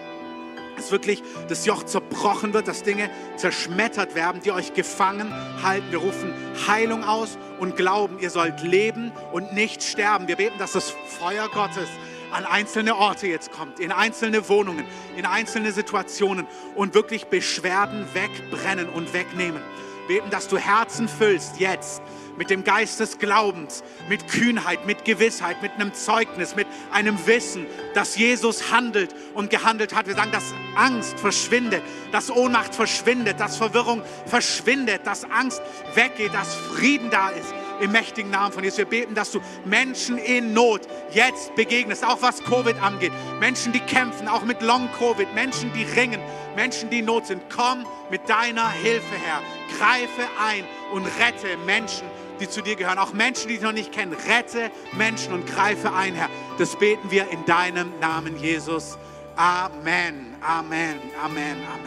Dass wirklich das Joch zerbrochen wird, dass Dinge zerschmettert werden, die euch gefangen halten. Wir rufen Heilung aus und glauben, ihr sollt leben und nicht sterben. Wir beten, dass das Feuer Gottes an einzelne Orte jetzt kommt, in einzelne Wohnungen, in einzelne Situationen und wirklich Beschwerden wegbrennen und wegnehmen. Beten, dass du Herzen füllst jetzt mit dem Geist des Glaubens, mit Kühnheit, mit Gewissheit, mit einem Zeugnis, mit einem Wissen, dass Jesus handelt und gehandelt hat. Wir sagen, dass Angst verschwindet, dass Ohnmacht verschwindet, dass Verwirrung verschwindet, dass Angst weggeht, dass Frieden da ist im mächtigen Namen von Jesus. Wir beten, dass du Menschen in Not jetzt begegnest, auch was Covid angeht. Menschen, die kämpfen, auch mit Long-Covid, Menschen, die ringen, Menschen, die in Not sind. Komm mit deiner Hilfe her. Greife ein und rette Menschen, die zu dir gehören. Auch Menschen, die dich noch nicht kennen. Rette Menschen und greife ein, Herr. Das beten wir in deinem Namen, Jesus. Amen, Amen, Amen, Amen.